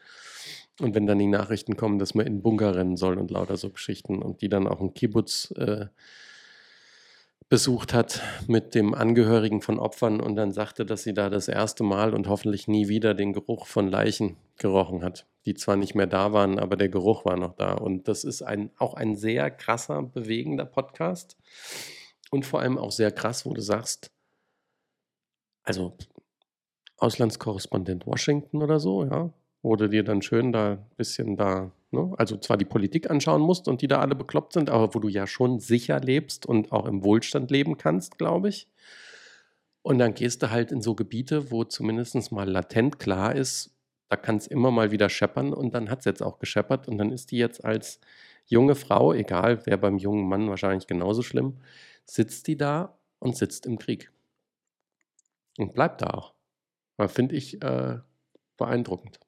Und wenn dann die Nachrichten kommen, dass man in den Bunker rennen soll und lauter so Geschichten und die dann auch einen Kibbutz äh, besucht hat mit dem Angehörigen von Opfern und dann sagte, dass sie da das erste Mal und hoffentlich nie wieder den Geruch von Leichen gerochen hat, die zwar nicht mehr da waren, aber der Geruch war noch da. Und das ist ein, auch ein sehr krasser, bewegender Podcast und vor allem auch sehr krass, wo du sagst, also Auslandskorrespondent Washington oder so, ja, du dir dann schön da ein bisschen da, ne, also zwar die Politik anschauen musst und die da alle bekloppt sind, aber wo du ja schon sicher lebst und auch im Wohlstand leben kannst, glaube ich. Und dann gehst du halt in so Gebiete, wo zumindest mal latent klar ist, da kann es immer mal wieder scheppern und dann hat es jetzt auch gescheppert und dann ist die jetzt als junge Frau, egal, wäre beim jungen Mann wahrscheinlich genauso schlimm, sitzt die da und sitzt im Krieg. Und bleibt da auch. Finde ich äh, beeindruckend.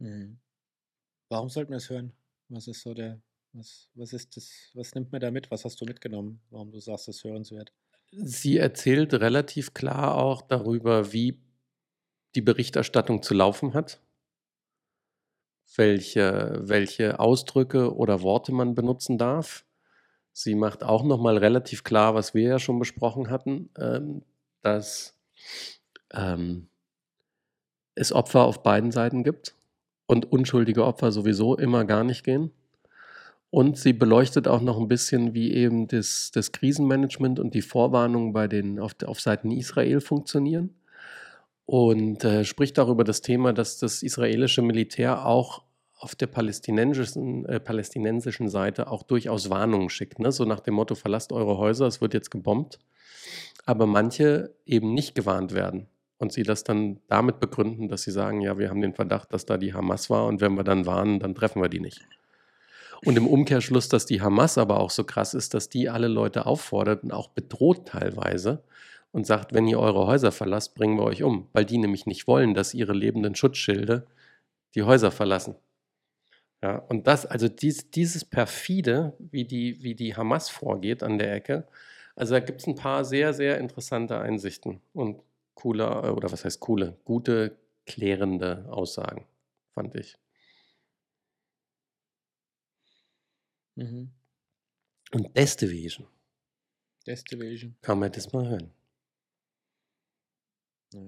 Mhm. Warum sollten wir es hören? Was ist so der Was, was ist das? Was nimmt man da mit? Was hast du mitgenommen? Warum du sagst, das hörenswert? Sie erzählt relativ klar auch darüber, wie die Berichterstattung zu laufen hat, welche, welche Ausdrücke oder Worte man benutzen darf. Sie macht auch nochmal relativ klar, was wir ja schon besprochen hatten, ähm, dass ähm, es Opfer auf beiden Seiten gibt und unschuldige Opfer sowieso immer gar nicht gehen. Und sie beleuchtet auch noch ein bisschen, wie eben das, das Krisenmanagement und die Vorwarnung bei den, auf, auf Seiten Israel funktionieren. Und äh, spricht darüber das Thema, dass das israelische Militär auch auf der palästinensischen, äh, palästinensischen Seite auch durchaus Warnungen schickt. Ne? So nach dem Motto, verlasst eure Häuser, es wird jetzt gebombt. Aber manche eben nicht gewarnt werden. Und sie das dann damit begründen, dass sie sagen, ja, wir haben den Verdacht, dass da die Hamas war und wenn wir dann warnen, dann treffen wir die nicht. Und im Umkehrschluss, dass die Hamas aber auch so krass ist, dass die alle Leute auffordert und auch bedroht teilweise und sagt, wenn ihr eure Häuser verlasst, bringen wir euch um, weil die nämlich nicht wollen, dass ihre lebenden Schutzschilde die Häuser verlassen. Ja, und das, also dies, dieses perfide, wie die, wie die Hamas vorgeht an der Ecke, also da gibt es ein paar sehr, sehr interessante Einsichten und coole, oder was heißt coole, gute, klärende Aussagen, fand ich. Mhm. Und Destination. Destination. Kann man das mal hören. Ja.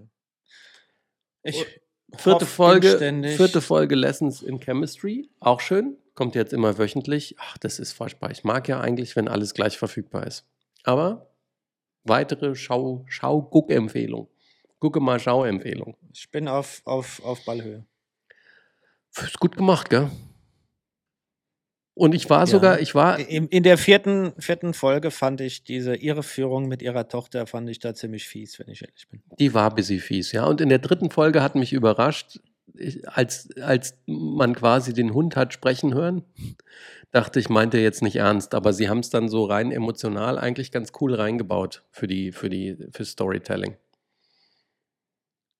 Ich Vierte hoffe Folge, inständig- vierte Folge Lessons in Chemistry, auch schön. Kommt jetzt immer wöchentlich. Ach, das ist furchtbar. Ich mag ja eigentlich, wenn alles gleich verfügbar ist. Aber weitere Schau, Schau, Guck-Empfehlung. Gucke mal, Schau-Empfehlung. Ich bin auf, auf, auf Ballhöhe. Ist gut gemacht, gell? Und ich war Ja. sogar, ich war, In, in der vierten, vierten Folge fand ich diese Irreführung mit ihrer Tochter, fand ich da ziemlich fies, wenn ich ehrlich bin. Die war ein bisschen fies, ja. Und in der dritten Folge hat mich überrascht, ich, als, als man quasi den Hund hat sprechen hören, dachte ich, meinte er jetzt nicht ernst, aber sie haben es dann so rein emotional eigentlich ganz cool reingebaut für die, für die, für Storytelling.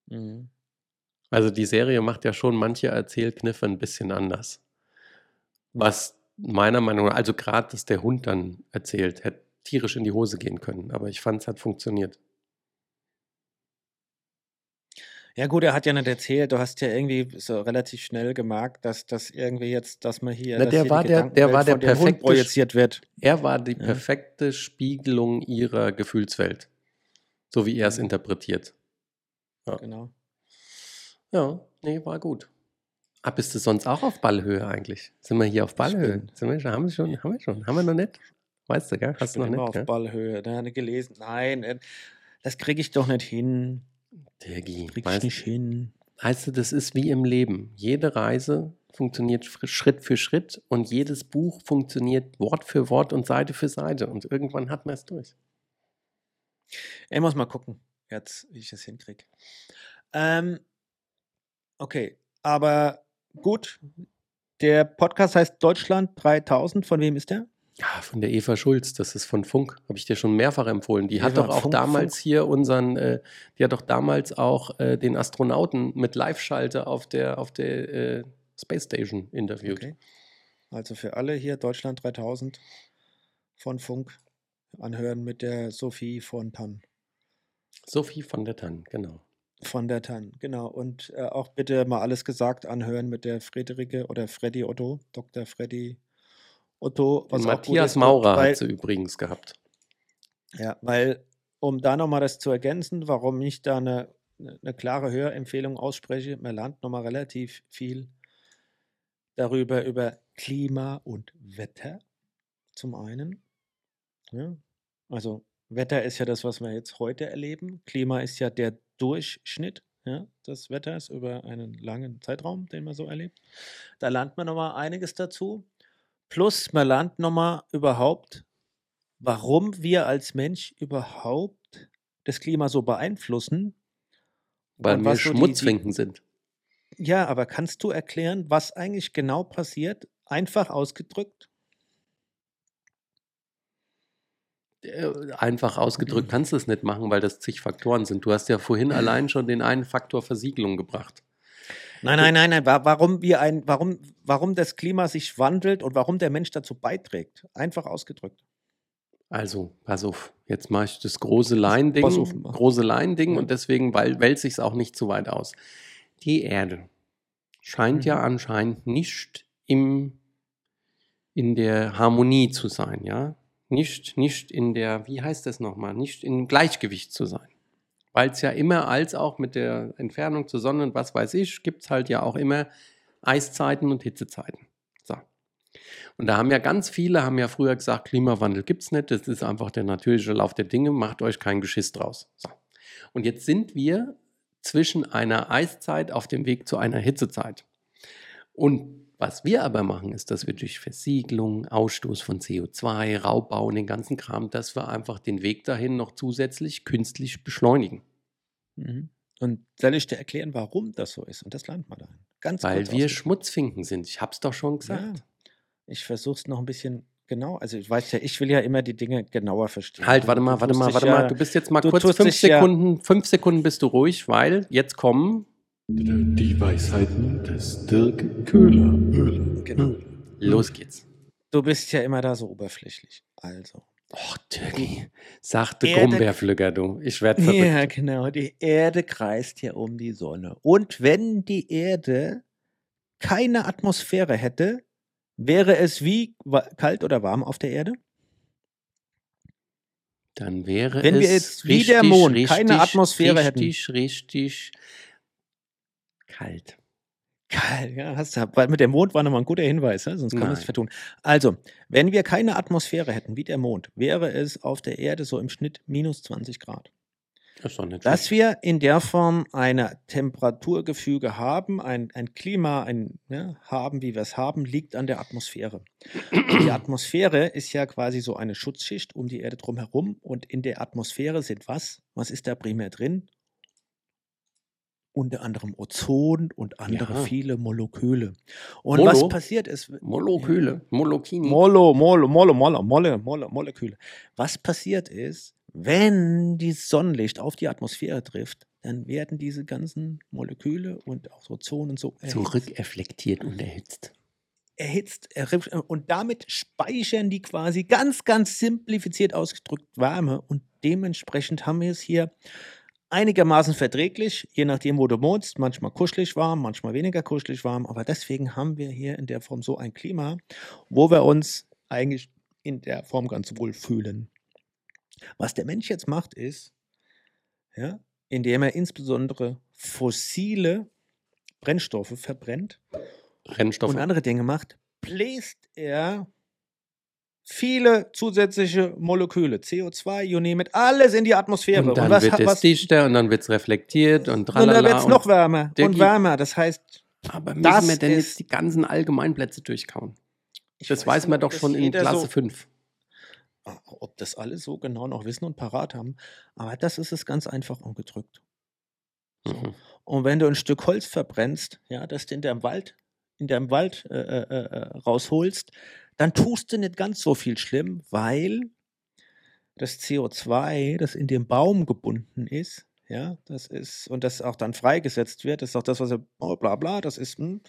Mhm. Also die Serie macht ja schon manche Erzählkniffe ein bisschen anders. Was meiner Meinung nach, also gerade, dass der Hund dann erzählt, hätte tierisch in die Hose gehen können, aber ich fand es hat funktioniert. Ja gut, er hat ja nicht erzählt, du hast ja irgendwie so relativ schnell gemerkt, dass das irgendwie jetzt, dass man hier, Na, dass der hier war der- der war Gedankenwelt der Hund perfekte projiziert wird. Er war die Ja. perfekte Spiegelung ihrer Gefühlswelt, so wie er es Mhm. Interpretiert. Genau. Ja, nee, war gut. Ah, bist du sonst auch auf Ballhöhe eigentlich? Sind wir hier auf Ballhöhe? bin- Sind wir schon, haben wir schon, haben wir schon, haben wir noch nicht? Weißt du, gell? Hast ich du bin noch immer nicht, auf gell? Ballhöhe. Da hat er gelesen. Nein, äh, das kriege ich doch nicht hin. Dirgi, Krieg ich weißt, nicht hin. weißt du, das ist wie im Leben. Jede Reise funktioniert Schritt für Schritt und jedes Buch funktioniert Wort für Wort und Seite für Seite und irgendwann hat man es durch. Ich muss mal gucken, jetzt, wie ich das hinkriege. Ähm, okay, aber gut. Der Podcast heißt Deutschland 3000. Von wem ist der? Ja, von der Eva Schulz, das ist von Funk, habe ich dir schon mehrfach empfohlen. Die hat Eva, doch auch Funk, damals Funk. hier unseren, äh, die hat doch damals auch äh, den Astronauten mit Live-Schalte auf der, auf der äh, Space Station interviewt. Okay. Also für alle hier Deutschland 3000 von Funk anhören mit der Sophie von Tann. Sophie von der Tann, genau. Von der Tann, genau. Und äh, auch bitte mal alles gesagt anhören mit der Friederike oder Freddy Otto, Dr. Freddy Otto. Gut Matthias ist, Maurer hat sie übrigens gehabt. Ja, weil, um da nochmal das zu ergänzen, warum ich da eine, eine klare Hörempfehlung ausspreche, man lernt nochmal relativ viel darüber, über Klima und Wetter zum einen. Ja, also Wetter ist ja das, was wir jetzt heute erleben. Klima ist ja der Durchschnitt ja, des Wetters über einen langen Zeitraum, den man so erlebt. Da lernt man nochmal einiges dazu. Plus, man lernt nochmal überhaupt, warum wir als Mensch überhaupt das Klima so beeinflussen. Weil wir so die- sind. Ja, aber kannst du erklären, was eigentlich genau passiert? Einfach ausgedrückt? Äh, Einfach ausgedrückt kannst du es nicht machen, weil das zig Faktoren sind. Du hast ja vorhin <clears throat> allein schon den einen Faktor Versiegelung gebracht. Nein, nein, nein, nein. wa- Warum, wir ein, warum, warum das Klima sich wandelt und warum der Mensch dazu beiträgt. Einfach ausgedrückt. Also, pass auf, jetzt mache ich das große auf. große Line-Ding Ja. und deswegen weil, wälze ich es auch nicht zu weit aus. Die Erde scheint ja Mhm. anscheinend nicht im, in der Harmonie zu sein, ja? Nicht, nicht in der, wie heißt das nochmal, nicht im Gleichgewicht zu sein. Weil es ja immer als auch mit der Entfernung zur Sonne und was weiß ich, gibt es halt ja auch immer Eiszeiten und Hitzezeiten. So. Und da haben ja ganz viele, haben ja früher gesagt, Klimawandel gibt es nicht, das ist einfach der natürliche Lauf der Dinge, macht euch kein Geschiss draus. So. Und jetzt sind wir zwischen einer Eiszeit auf dem Weg zu einer Hitzezeit. Und was wir aber machen, ist, dass wir durch Versiegelung, Ausstoß von CO2, Raubbau und den ganzen Kram, dass wir einfach den Weg dahin noch zusätzlich künstlich beschleunigen. Mhm. Und soll ich dir erklären, warum das so ist? Und das lernt man dann. Ganz Weil wir. Schmutzfinken sind. Ich hab's doch schon gesagt. Ja, ich versuche es noch ein bisschen genau. Also ich weiß ja, ich will ja immer die Dinge genauer verstehen. Halt, warte mal, warte mal, warte ja, mal. Du bist jetzt mal kurz fünf dich ja- Sekunden, fünf Sekunden bist du ruhig, weil jetzt kommen Die Weisheiten des Dirk Köhler. Genau. Los geht's. Du bist ja immer da so oberflächlich. Also. Och, Türki, sagte Grumbeerpflücker, du. Ich werde verrückt. Ja, genau. Die Erde kreist ja um die Sonne. Und wenn die Erde keine Atmosphäre hätte, wäre es wie kalt oder warm auf der Erde? Dann wäre Wenn es wir jetzt wie der Mond keine Atmosphäre hätten. richtig, richtig kalt. Geil, ja, hast du, weil mit dem Mond war nochmal ein guter Hinweis, ja? sonst kann man sich vertun. Also, wenn wir keine Atmosphäre hätten wie der Mond, wäre es auf der Erde so im Schnitt minus 20 Grad. Das nicht Dass wir in der Form ein Temperaturgefüge haben, ein, ein Klima ein, ne, haben, wie wir es haben, liegt an der Atmosphäre. Und die Atmosphäre ist ja quasi so eine Schutzschicht um die Erde drumherum. Und in der Atmosphäre sind was? Was ist da primär drin? Unter anderem Ozon und andere Ja. viele Moleküle. Und Molo? was passiert ist, Moleküle, Molokini. Molo, Molo, Molo, Molo, Molle, Molle, Moleküle. Was passiert ist, wenn die Sonnenlicht auf die Atmosphäre trifft, dann werden diese ganzen Moleküle und auch Ozon und so Zurückreflektiert und erhitzt erhitzt, und damit speichern die quasi ganz, ganz simplifiziert ausgedrückt Wärme und dementsprechend haben wir es hier einigermaßen verträglich, je nachdem, wo du wohnst, manchmal kuschelig warm, manchmal weniger kuschelig warm, aber deswegen haben wir hier in der Form so ein Klima, wo wir uns eigentlich in der Form ganz wohl fühlen. Was der Mensch jetzt macht, ist, ja, indem er insbesondere fossile Brennstoffe verbrennt Rennstoffe. und andere Dinge macht, bläst er viele zusätzliche Moleküle, CO2, you name it, alles in die Atmosphäre. Und dann was, wird es dichter und dann wird es reflektiert und und tralala. dann wird es noch wärmer Dirki- und wärmer. Das heißt, Aber müssen das wir denn ist- jetzt die ganzen Allgemeinplätze durchkauen? ich Das weiß nicht, man doch schon in Klasse so, 5. Ah, ob das alle so genau noch wissen und parat haben. Aber das ist es ganz einfach umgedrückt. So. Mhm. Und wenn du ein Stück Holz verbrennst, ja, das du in deinem Wald, in deinem Wald äh, äh, äh, rausholst, dann tust du nicht ganz so viel schlimm, weil das CO2, das in dem Baum gebunden ist, ja, das ist, und das auch dann freigesetzt wird, das ist auch das, was er, oh, bla bla, das ist, hm,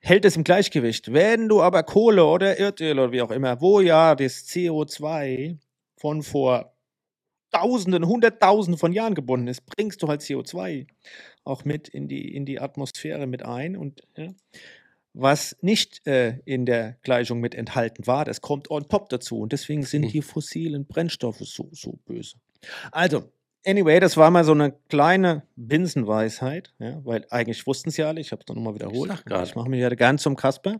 hält es im Gleichgewicht. Wenn du aber Kohle oder Erdöl oder wie auch immer, wo ja das CO2 von vor Tausenden, Hunderttausenden von Jahren gebunden ist, bringst du halt CO2 auch mit in die, in die Atmosphäre mit ein und ja, was nicht äh, in der Gleichung mit enthalten war, das kommt on top dazu und deswegen sind Hm. die fossilen Brennstoffe so, so böse. Also, anyway, das war mal so eine kleine Binsenweisheit, ja, weil eigentlich wussten es ja alle, ich habe es nochmal wiederholt. grad. Ich mache mich ja gern zum Kasper.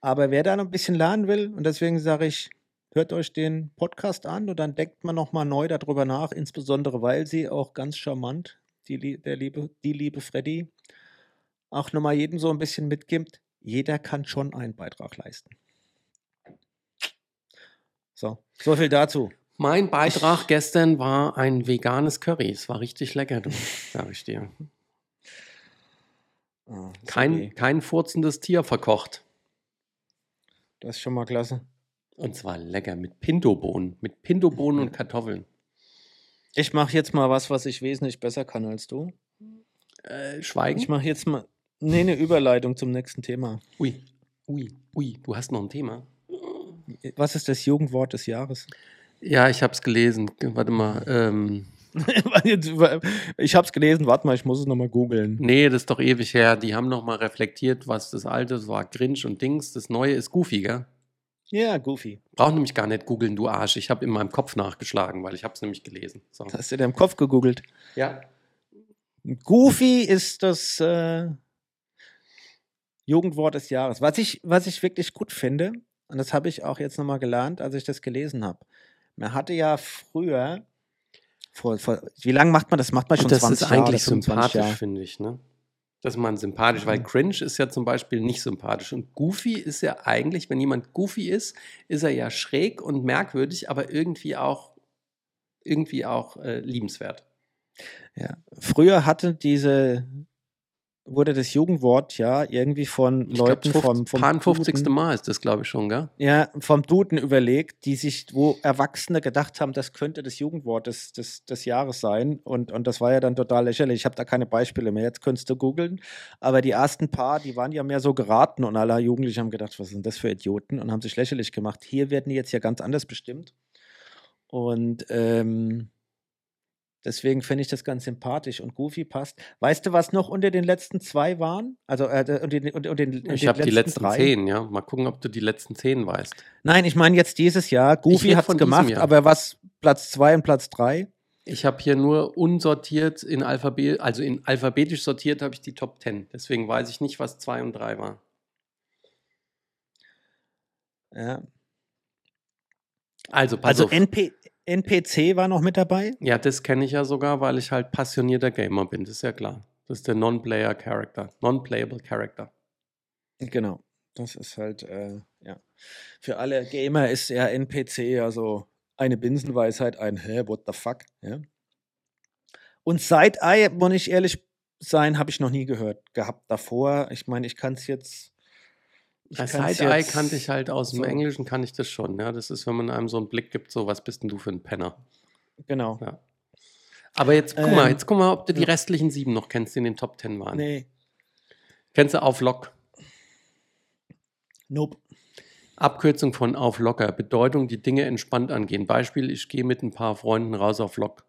Aber wer da noch ein bisschen lernen will, und deswegen sage ich, hört euch den Podcast an und dann denkt man nochmal neu darüber nach, insbesondere weil sie auch ganz charmant, die, der liebe, die liebe Freddy, auch nochmal jedem so ein bisschen mitgibt, jeder kann schon einen Beitrag leisten. So, so viel dazu. Mein Beitrag gestern war ein veganes Curry. Es war richtig lecker, du, sag ich dir. Ah, Kein, okay. kein furzendes Tier verkocht. Das ist schon mal klasse. Und zwar lecker mit Pintobohnen. Mit Pintobohnen und Kartoffeln. Ich mache jetzt mal was, was ich wesentlich besser kann als du. Äh, Schweigen? Ich mache jetzt mal, Nee, eine Überleitung zum nächsten Thema. Ui, ui, ui, du hast noch ein Thema? Was ist das Jugendwort des Jahres? Ja, ich habe es gelesen. Warte mal. Ähm, <laughs> ich habe es gelesen, warte mal, ich muss es nochmal googeln. nee, das ist doch ewig her. Die haben noch mal reflektiert, was das alte war. Grinch und Dings. Das neue ist Goofy, gell? Ja, Goofy. Brauch nämlich gar nicht googeln, du Arsch. Ich habe in meinem Kopf nachgeschlagen, weil ich habe es nämlich gelesen. So. Hast du dir im Kopf gegoogelt? Ja. Goofy ist das äh, Jugendwort des Jahres. Was ich, was ich wirklich gut finde, und das habe ich auch jetzt nochmal gelernt, als ich das gelesen habe. Man hatte ja früher, vor, vor, wie lange macht man das? Macht man schon das 20 ist eigentlich Jahre, 25 sympathisch, Jahre. finde ich, ne? Das ist man sympathisch, weil Cringe ist ja zum Beispiel nicht sympathisch. Und Goofy ist ja eigentlich, wenn jemand Goofy ist, ist er ja schräg und merkwürdig, aber irgendwie auch, irgendwie auch äh, liebenswert. Ja. Früher hatte diese, wurde das Jugendwort ja irgendwie von Ich Leuten glaub, vom, vom Paar 50. Duden- Mal ist das, glaube ich, schon, gell? Ja, vom Duden überlegt, die sich, wo Erwachsene gedacht haben, das könnte das Jugendwort des, des, des Jahres sein. Und, und das war ja dann total lächerlich. Ich habe da keine Beispiele mehr. Jetzt könntest du googeln. Aber die ersten paar, die waren ja mehr so geraten und alle Jugendlichen haben gedacht, was sind das für Idioten und haben sich lächerlich gemacht. Hier werden die jetzt ja ganz anders bestimmt. Und ähm, deswegen finde ich das ganz sympathisch und Goofy passt. Weißt du, was noch unter den letzten zwei waren? Also äh, den, unter den, unter Ich den habe die letzten drei? zehn, ja. Mal gucken, ob du die letzten zehn weißt. Nein, ich meine jetzt dieses Jahr. Goofy hat es gemacht, aber was Platz 2 und Platz 3? Ich habe hier nur unsortiert in Alphabet, also in alphabetisch sortiert habe ich die Top 10. Deswegen weiß ich nicht, was 2 und 3 war. Ja. Also, pass Also auf. NP, NPC war noch mit dabei. Ja, das kenne ich ja sogar, weil ich halt passionierter Gamer bin, das ist ja klar. Das ist der Non-Player Character, Non-Playable Character. Genau. Das ist halt, äh, ja. Für alle Gamer ist ja NPC also eine Binsenweisheit, ein Hä, what the fuck? Ja. Und Side-Eye, muss ich ehrlich sein, habe ich noch nie gehört gehabt davor. Ich meine, ich kann es jetzt. Ich Side-Eye kannte ich halt aus dem so. Englischen, kann ich das schon. Ja, das ist, wenn man einem so einen Blick gibt, so, was bist denn du für ein Penner? Genau. Ja. Aber jetzt guck mal, Ähm, jetzt guck mal, ob du die restlichen sieben noch kennst, die in den Top 10 waren. Nee. Kennst du auf Lock? Nope. Abkürzung von auf locker. Bedeutung, die Dinge entspannt angehen. Beispiel, ich gehe mit ein paar Freunden raus auf Lock.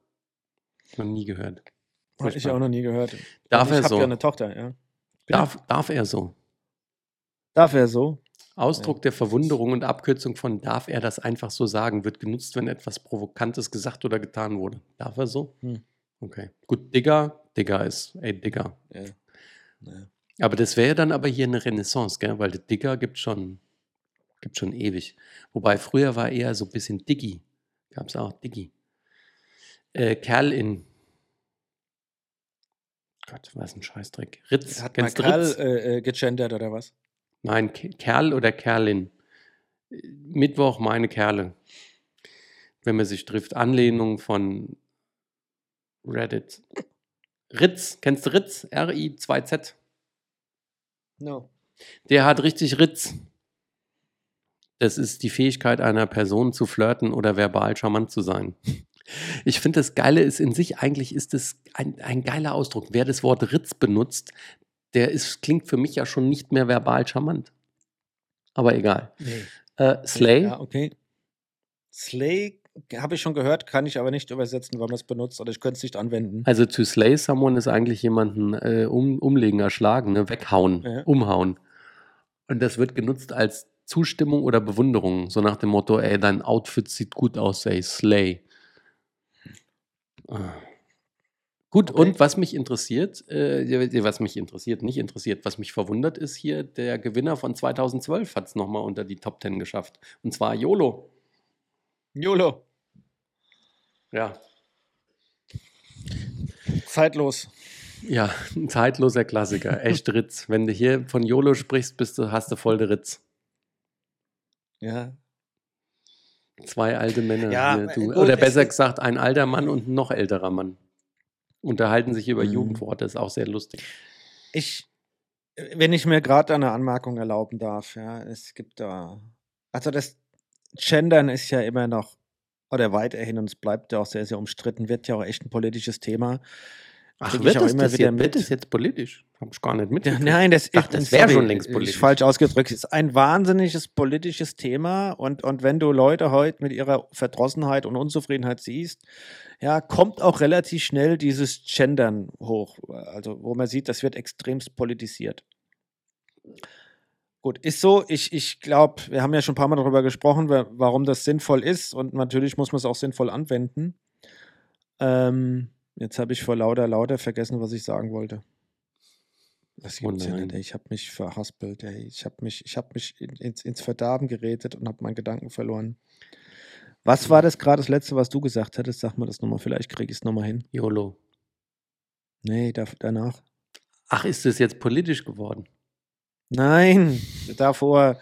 Noch nie gehört. Habe ich auch noch nie gehört. Darf ich er so? ja eine Tochter, ja. Darf, darf er so? Darf er so? Ausdruck der Verwunderung und Abkürzung von darf er das einfach so sagen, wird genutzt, wenn etwas Provokantes gesagt oder getan wurde. Darf er so? Hm. Okay. Gut, Digger, Digger ist, ey, Digger. Ja. Ja. Aber das wäre dann aber hier eine Renaissance, gell? Weil der Digger gibt schon, gibt schon ewig. Wobei früher war eher so ein bisschen Diggi. Gab es auch Diggi. Äh, Kerl in. Gott, was ein Scheißdreck. Ritz. Hat man Kerl Ritz? äh, äh, gegendert oder was? Nein, Ke- Kerl oder Kerlin. Mittwoch meine Kerle. Wenn man sich trifft. Anlehnung von Reddit. Ritz. Kennst du Ritz? R-I-2-Z. No. Der hat richtig Ritz. Das ist die Fähigkeit einer Person zu flirten oder verbal charmant zu sein. Ich finde, das Geile ist in sich, eigentlich ist es ein, ein geiler Ausdruck. Wer das Wort Ritz benutzt, der ist, klingt für mich ja schon nicht mehr verbal charmant. Aber egal. Nee. Äh, Slay, Ja, okay. Slay habe ich schon gehört, kann ich aber nicht übersetzen, wann man es benutzt oder ich könnte es nicht anwenden. also to slay someone ist eigentlich jemanden äh, um, umlegen, erschlagen, ne? weghauen, Ja. umhauen. Und das wird genutzt als Zustimmung oder Bewunderung, so nach dem Motto, ey, dein Outfit sieht gut aus, ey, slay. Ah. Gut, Okay. und was mich interessiert, äh, was mich interessiert, nicht interessiert, was mich verwundert, ist hier, der Gewinner von 2012 hat es nochmal unter die Top 10 geschafft. Und zwar YOLO. YOLO. Ja, Zeitlos. Ja, ein zeitloser Klassiker. Echt Ritz. Wenn du hier von YOLO sprichst, bist du, hast du voll der Ritz. Ja. Zwei alte Männer. Ja, hier, du, gut, oder es besser gesagt, ein alter Mann und ein noch älterer Mann. Unterhalten sich über Mhm. Jugendworte, ist auch sehr lustig. Ich, wenn ich mir gerade eine Anmerkung erlauben darf, ja, es gibt da, also das Gendern ist ja immer noch, oder weiterhin, und es bleibt ja auch sehr, sehr umstritten, wird ja auch echt ein politisches Thema. Ach, krieg wird ich auch das, immer das wieder jetzt, mit. wird das jetzt politisch? Hab ich gar nicht Ja, mitgekriegt. Nein, das, ist, das wäre schon längst politisch. falsch ausgedrückt. Es ist ein wahnsinniges politisches Thema und, und wenn du Leute heute mit ihrer Verdrossenheit und Unzufriedenheit siehst, ja, kommt auch relativ schnell dieses Gendern hoch. Also, wo man sieht, das wird extremst politisiert. Gut, ist so. Ich, ich glaube, wir haben ja schon ein paar Mal darüber gesprochen, wa- warum das sinnvoll ist und natürlich muss man es auch sinnvoll anwenden. Ähm, jetzt habe ich vor lauter, lauter vergessen, was ich sagen wollte. Das Oh gibt's ja nein. nicht. ey. Ich habe mich verhaspelt. Ey. Ich habe mich, ich hab mich in, ins, ins Verderben geredet und habe meinen Gedanken verloren. Was war das gerade das Letzte, was du gesagt hattest? Sag mal das nochmal. Vielleicht kriege ich es nochmal hin. YOLO. Nee, da, danach. Ach, ist das jetzt politisch geworden? Nein, davor.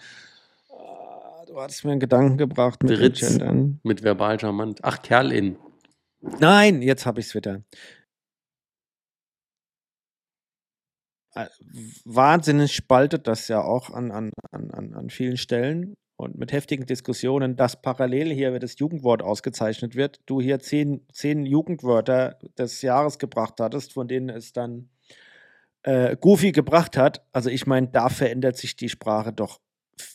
Ah, Du hattest mir einen Gedanken gebracht mit. Gendern. Mit verbal charmant. Ach, Kerl in. Nein, jetzt habe ich es wieder. Äh, Wahnsinnig spaltet das ja auch an, an, an, an vielen Stellen und mit heftigen Diskussionen, dass parallel hier wird das Jugendwort ausgezeichnet wird. Du hier zehn, zehn Jugendwörter des Jahres gebracht hattest, von denen es dann äh, Goofy gebracht hat. Also ich meine, da verändert sich die Sprache doch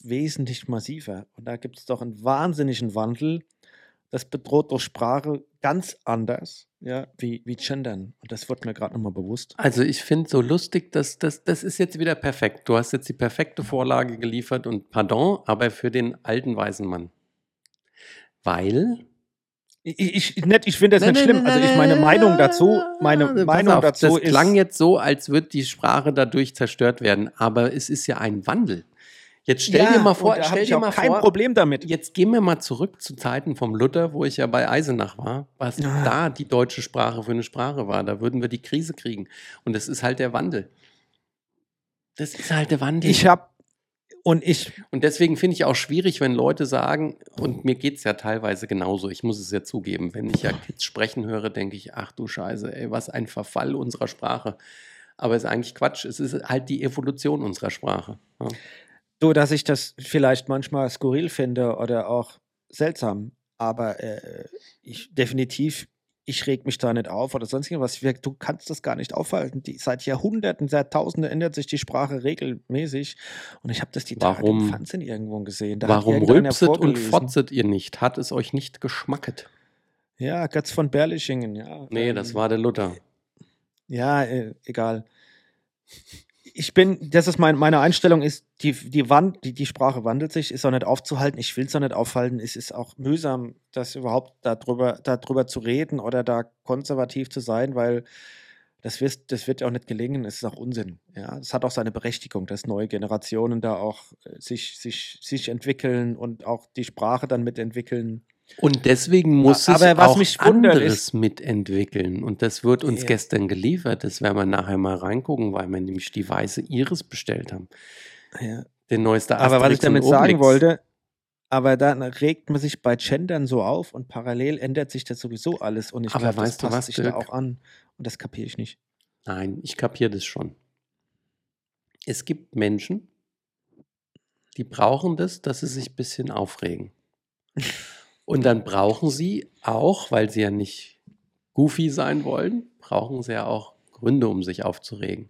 wesentlich massiver. Und da gibt es doch einen wahnsinnigen Wandel. Das bedroht doch Sprache ganz anders, ja, wie, wie Gendern. Und das wird mir gerade nochmal bewusst. Also ich finde so lustig, dass das, das ist jetzt wieder perfekt. Du hast jetzt die perfekte Vorlage geliefert und pardon, aber für den alten weißen Mann. Weil Ich, ich, nicht, ich finde das nicht schlimm. Also ich meine Meinung dazu, meine Pass Meinung auf, dazu das ist. klang jetzt so, als würde die Sprache dadurch zerstört werden, aber es ist ja ein Wandel. Jetzt stell dir mal vor, stell ich dir mal kein vor, Problem damit. jetzt gehen wir mal zurück zu Zeiten vom Luther, wo ich ja bei Eisenach war, was Ah. da die deutsche Sprache für eine Sprache war. Da würden wir die Krise kriegen. Und das ist halt der Wandel. Das ist halt der Wandel. Ich habe und ich Und deswegen finde ich auch schwierig, wenn Leute sagen, und mir geht es ja teilweise genauso, ich muss es ja zugeben, wenn ich ja Kids sprechen höre, denke ich, ach du Scheiße, ey, was ein Verfall unserer Sprache. Aber es ist eigentlich Quatsch, es ist halt die Evolution unserer Sprache. Ja. So, dass ich das vielleicht manchmal skurril finde oder auch seltsam, aber äh, ich definitiv, ich reg mich da nicht auf oder sonst irgendwas. Du kannst das gar nicht aufhalten. Die, seit Jahrhunderten, seit Tausenden ändert sich die Sprache regelmäßig. Und ich habe das die Tage Warum- im Fernsehen irgendwo gesehen. Da Warum rülpset und fotzet ihr nicht? Hat es euch nicht geschmacket? Ja, Götz von Berlichingen, ja. Nee, ähm, das war der Luther. Ja, äh, egal. Ich bin, das ist mein, meine Einstellung ist, die, die, Wand, die, die Sprache wandelt sich, ist auch nicht aufzuhalten. Ich will es auch nicht aufhalten. Es ist auch mühsam, das überhaupt darüber, darüber zu reden oder da konservativ zu sein, weil das wird, das wird auch nicht gelingen. Es ist auch Unsinn. Ja, es hat auch seine Berechtigung, dass neue Generationen da auch äh, sich, sich, sich entwickeln und auch die Sprache dann mitentwickeln. Und deswegen muss Aber sich was auch mich wundert anderes mitentwickeln. Und das wird uns Ja. gestern geliefert. Das werden wir nachher mal reingucken, weil wir nämlich die weiße Iris bestellt haben. Ja. Den neueste Aber was ich damit sagen wollte, aber dann regt man sich bei Gendern so auf und parallel ändert sich das sowieso alles und ich Aber glaube, das passt was, sich da auch an und das kapiere ich nicht. Nein, ich kapiere das schon. Es gibt Menschen, die brauchen das, dass sie sich ein bisschen aufregen. <laughs> Und dann brauchen sie auch, weil sie ja nicht goofy sein wollen, brauchen sie ja auch Gründe, um sich aufzuregen.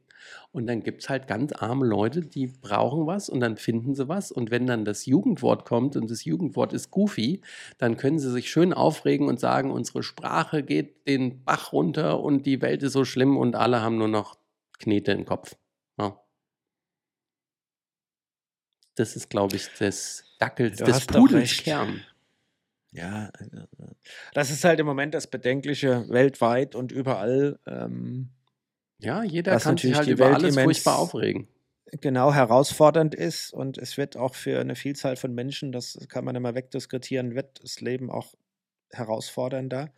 Und dann gibt es halt ganz arme Leute, die brauchen was und dann finden sie was. Und wenn dann das Jugendwort kommt und das Jugendwort ist goofy, dann können sie sich schön aufregen und sagen, unsere Sprache geht den Bach runter und die Welt ist so schlimm und alle haben nur noch Knete im Kopf. Ja. Das ist, glaube ich, des Dackels, Du des Pudels. Kern. Ja, äh, das ist halt im Moment das Bedenkliche weltweit und überall. Ähm, Ja, jeder kann sich natürlich halt die über Welt alles furchtbar aufregen. genau herausfordernd ist und es wird auch für eine Vielzahl von Menschen, das kann man immer wegdiskutieren, wird das Leben auch herausfordernder.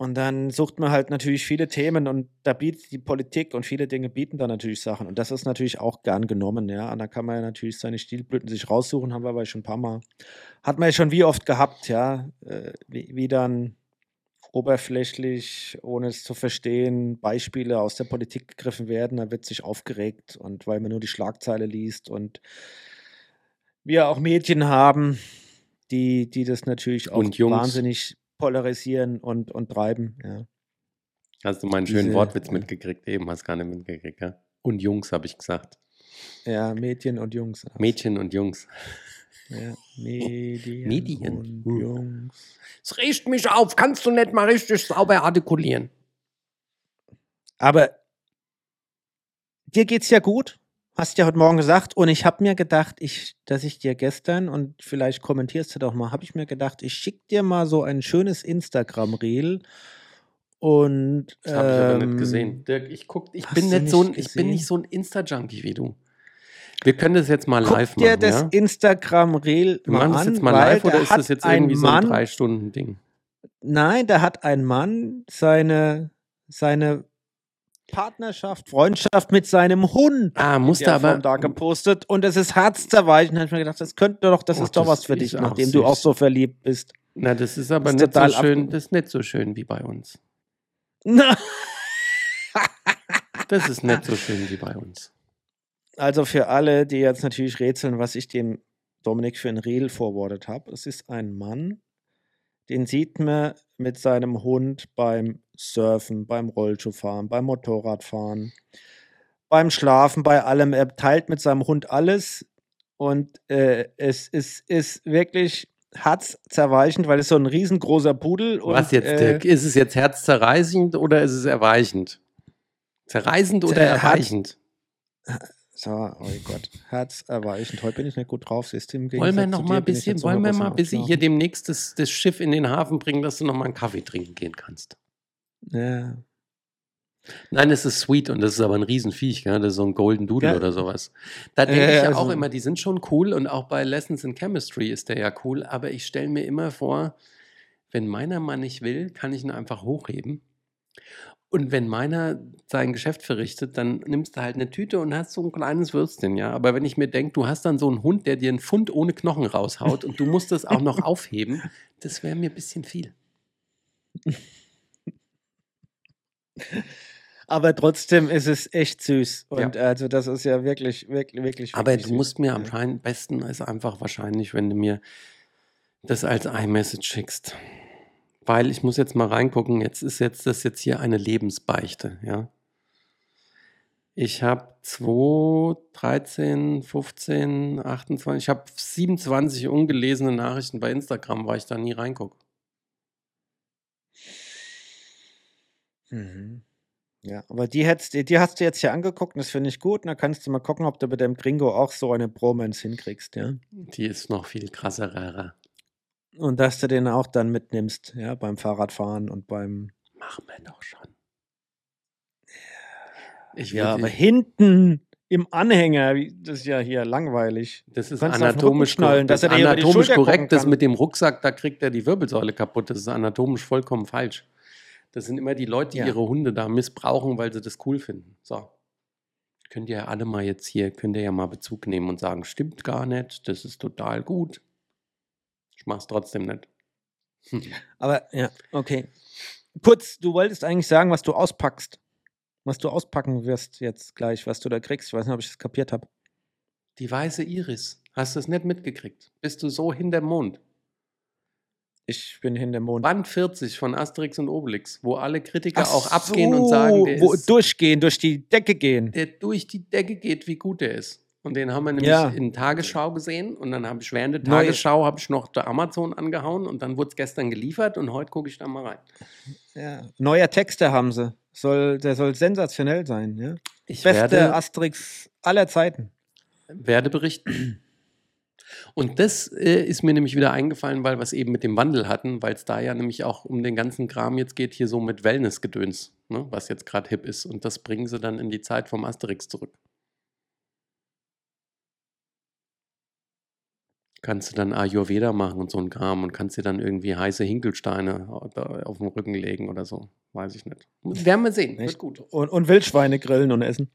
Und dann sucht man halt natürlich viele Themen und da bietet die Politik und viele Dinge bieten da natürlich Sachen. Und das ist natürlich auch gern genommen, ja. Und da kann man ja natürlich seine Stilblüten sich raussuchen, haben wir aber schon ein paar Mal. Hat man ja schon wie oft gehabt, ja. Äh, wie, wie dann oberflächlich, ohne es zu verstehen, Beispiele aus der Politik gegriffen werden, da wird sich aufgeregt und weil man nur die Schlagzeile liest und wir auch Medien haben, die, die das natürlich auch wahnsinnig polarisieren und, und treiben. Ja. Hast du meinen schönen Diese- Wortwitz mitgekriegt? Eben hast du gar nicht mitgekriegt, ja? Und Jungs, habe ich gesagt. Ja, Mädchen und Jungs. Mädchen und Jungs. Ja, Medien, Medien. und Hm. Jungs. Es riecht mich auf, kannst du nicht mal richtig sauber artikulieren. Aber dir geht's ja gut. Hast ja heute Morgen gesagt. Und ich habe mir gedacht, ich, dass ich dir gestern, und vielleicht kommentierst du doch mal, habe ich mir gedacht, ich schicke dir mal so ein schönes Instagram-Reel. Und Das habe ich aber ähm, nicht gesehen. Dirk, ich, guck, ich, bin nicht so ein, ich bin nicht so ein Insta-Junkie wie du. Wir können das jetzt mal Guck live dir machen. das ja? Instagram-Reel Wir mal machen das an, jetzt mal live oder ist das jetzt ein irgendwie so ein Drei-Stunden-Ding? Nein, da hat ein Mann seine, seine Partnerschaft, Freundschaft mit seinem Hund Ah, musste aber. Da gepostet und es ist herzzerweichend. Da habe ich mir gedacht, das könnte doch, das Oh, ist doch das was für dich, nachdem du auch süß. so verliebt bist. Na, das ist aber Ist nicht so schön. Das ist nicht so schön wie bei uns. Na, <laughs> Das ist nicht so schön wie bei uns. Also für alle, die jetzt natürlich rätseln, was ich dem Dominik für ein Reel forwardet habe. Es ist ein Mann, den sieht man mit seinem Hund beim Surfen, beim Rollschuhfahren, beim Motorradfahren, beim Schlafen, bei allem. Er teilt mit seinem Hund alles und äh, es ist, ist wirklich herzzerweichend, weil es so ein riesengroßer Pudel und Was jetzt, äh, Dirk? Ist es jetzt herzzerreißend oder ist es erweichend? Zerreißend oder Der hat- erweichend? so, oh Gott, herzerweichend. Heute bin ich nicht gut drauf, im Wollen wir noch mal ein bisschen, wollen wir 100% mal bis am hier demnächst das, das Schiff in den Hafen bringen, dass du noch mal einen Kaffee trinken gehen kannst? Ja. Nein, es ist sweet und das ist aber ein Riesenviech, gell? das ist so ein Golden Doodle Ja. oder sowas. Da denke Ja, ich ja also- auch immer, die sind schon cool und auch bei Lessons in Chemistry ist der ja cool, aber ich stelle mir immer vor, wenn meiner Mann nicht will, kann ich ihn einfach hochheben. Und wenn meiner sein Geschäft verrichtet, dann nimmst du halt eine Tüte und hast so ein kleines Würstchen, ja. Aber wenn ich mir denke, du hast dann so einen Hund, der dir einen Pfund ohne Knochen raushaut und du musst das auch noch <laughs> aufheben, das wäre mir ein bisschen viel. <laughs> Aber trotzdem ist es echt süß. Und also das ist ja wirklich, wirklich, wirklich. Aber wirklich du musst mir am Ja. besten ist einfach wahrscheinlich, wenn du mir das als iMessage schickst. Weil ich muss jetzt mal reingucken, jetzt ist jetzt das jetzt hier eine Lebensbeichte, ja. Ich habe 2, 13, 15, 28, ich habe 27 ungelesene Nachrichten bei Instagram, weil ich da nie reingucke. Mhm. Ja, aber die, hättest, die, die hast du jetzt hier angeguckt und das finde ich gut. Und dann kannst du mal gucken, ob du bei dem Gringo auch so eine Bromance hinkriegst, ja. Die ist noch viel krasser. Und dass du den auch dann mitnimmst, ja, beim Fahrradfahren und beim. Machen wir doch schon. Ich Ja, aber hinten im Anhänger, das ist ja hier langweilig. Das ist anatomisch, schnallen, das anatomisch korrekt. Das mit dem Rucksack, da kriegt er die Wirbelsäule kaputt. Das ist anatomisch vollkommen falsch. Das sind immer die Leute, die Ja. ihre Hunde da missbrauchen, weil sie das cool finden. So. Könnt ihr ja alle mal jetzt hier, könnt ihr ja mal Bezug nehmen und sagen, stimmt gar nicht, das ist total gut. Ich mach's trotzdem nicht. Hm. <laughs> Aber ja, okay. Putz, du wolltest eigentlich sagen, was du auspackst. Was du auspacken wirst jetzt gleich, was du da kriegst. Ich weiß nicht, ob ich das kapiert habe. Die weiße Iris. Hast du es nicht mitgekriegt? Bist du so hinterm Mond? Ich bin hinter dem Mond. Band 40 von Asterix und Obelix, wo alle Kritiker Ach auch abgehen und sagen, der wo ist durchgehen, durch die Decke gehen. der durch die Decke geht, wie gut der ist. Und den haben wir nämlich Ja. in Tagesschau gesehen und dann habe ich während der Tagesschau habe ich noch der Amazon angehauen und dann wurde es gestern geliefert und heute gucke ich da mal rein. Ja. Neuer Texte haben sie. Soll, der soll sensationell sein. Ja? Ich Beste Asterix aller Zeiten. werde berichten. Und das äh, ist mir nämlich wieder eingefallen, weil wir es eben mit dem Wandel hatten, weil es da ja nämlich auch um den ganzen Kram jetzt geht, hier so mit Wellness-Gedöns, ne, was jetzt gerade hip ist. Und das bringen sie dann in die Zeit vom Asterix zurück. Kannst du dann Ayurveda machen und so ein Kram und kannst dir dann irgendwie heiße Hinkelsteine au- auf den Rücken legen oder so. Weiß ich nicht. Werden wir sehen. Wird gut. Und, und Wildschweine grillen und essen.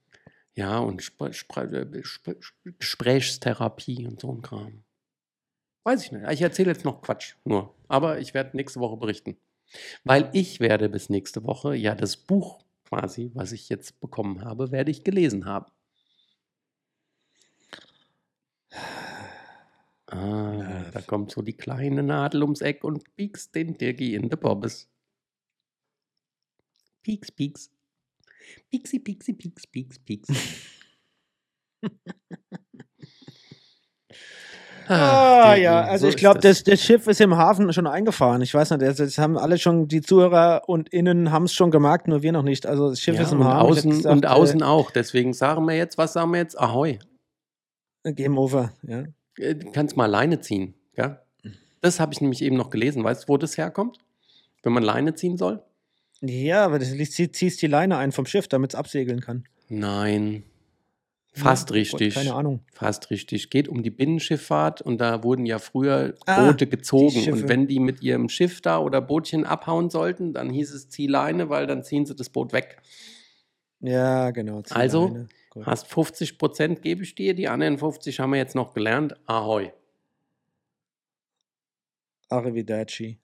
Ja, und Spre Spre äh, Spre Gesprächstherapie und so ein Kram. Weiß ich nicht. Ich erzähle jetzt noch Quatsch, nur. Aber ich werde nächste Woche berichten. Weil ich werde bis nächste Woche ja das Buch quasi, was ich jetzt bekommen habe, werde ich gelesen haben. Ah, da kommt so die kleine Nadel ums Eck und biegst den Dirgi in de Bobbes. Pieks, pieks. Pieksi, pieksi, pieks, pieks, pieks. <laughs> Ah, Dirk, ja, also so ich glaube, das. Das, Schiff ist im Hafen schon eingefahren. Ich weiß nicht, das, das haben alle schon, die Zuhörer und Innen haben es schon gemerkt, nur wir noch nicht. Also das Schiff ja, ist im und Hafen. Außen, gesagt, und außen auch. Deswegen sagen wir jetzt, was sagen wir jetzt? Ahoi. Äh, Game over, ja. Äh, Du kannst mal Leine ziehen. Ja? Das habe ich nämlich eben noch gelesen. Weißt du, wo das herkommt? Wenn man Leine ziehen soll? Ja, aber du ziehst die Leine ein vom Schiff, damit es absegeln kann. Nein. Fast Ja, richtig. Keine Ahnung. Fast richtig. Geht um die Binnenschifffahrt und da wurden ja früher Ah, Boote gezogen. Und wenn die mit ihrem Schiff da oder Bootchen abhauen sollten, dann hieß es zieh Leine, weil dann ziehen sie das Boot weg. Ja, genau. Also. Hast 50 Prozent gebe ich dir, die anderen 50 haben wir jetzt noch gelernt. Ahoi. Arrivederci.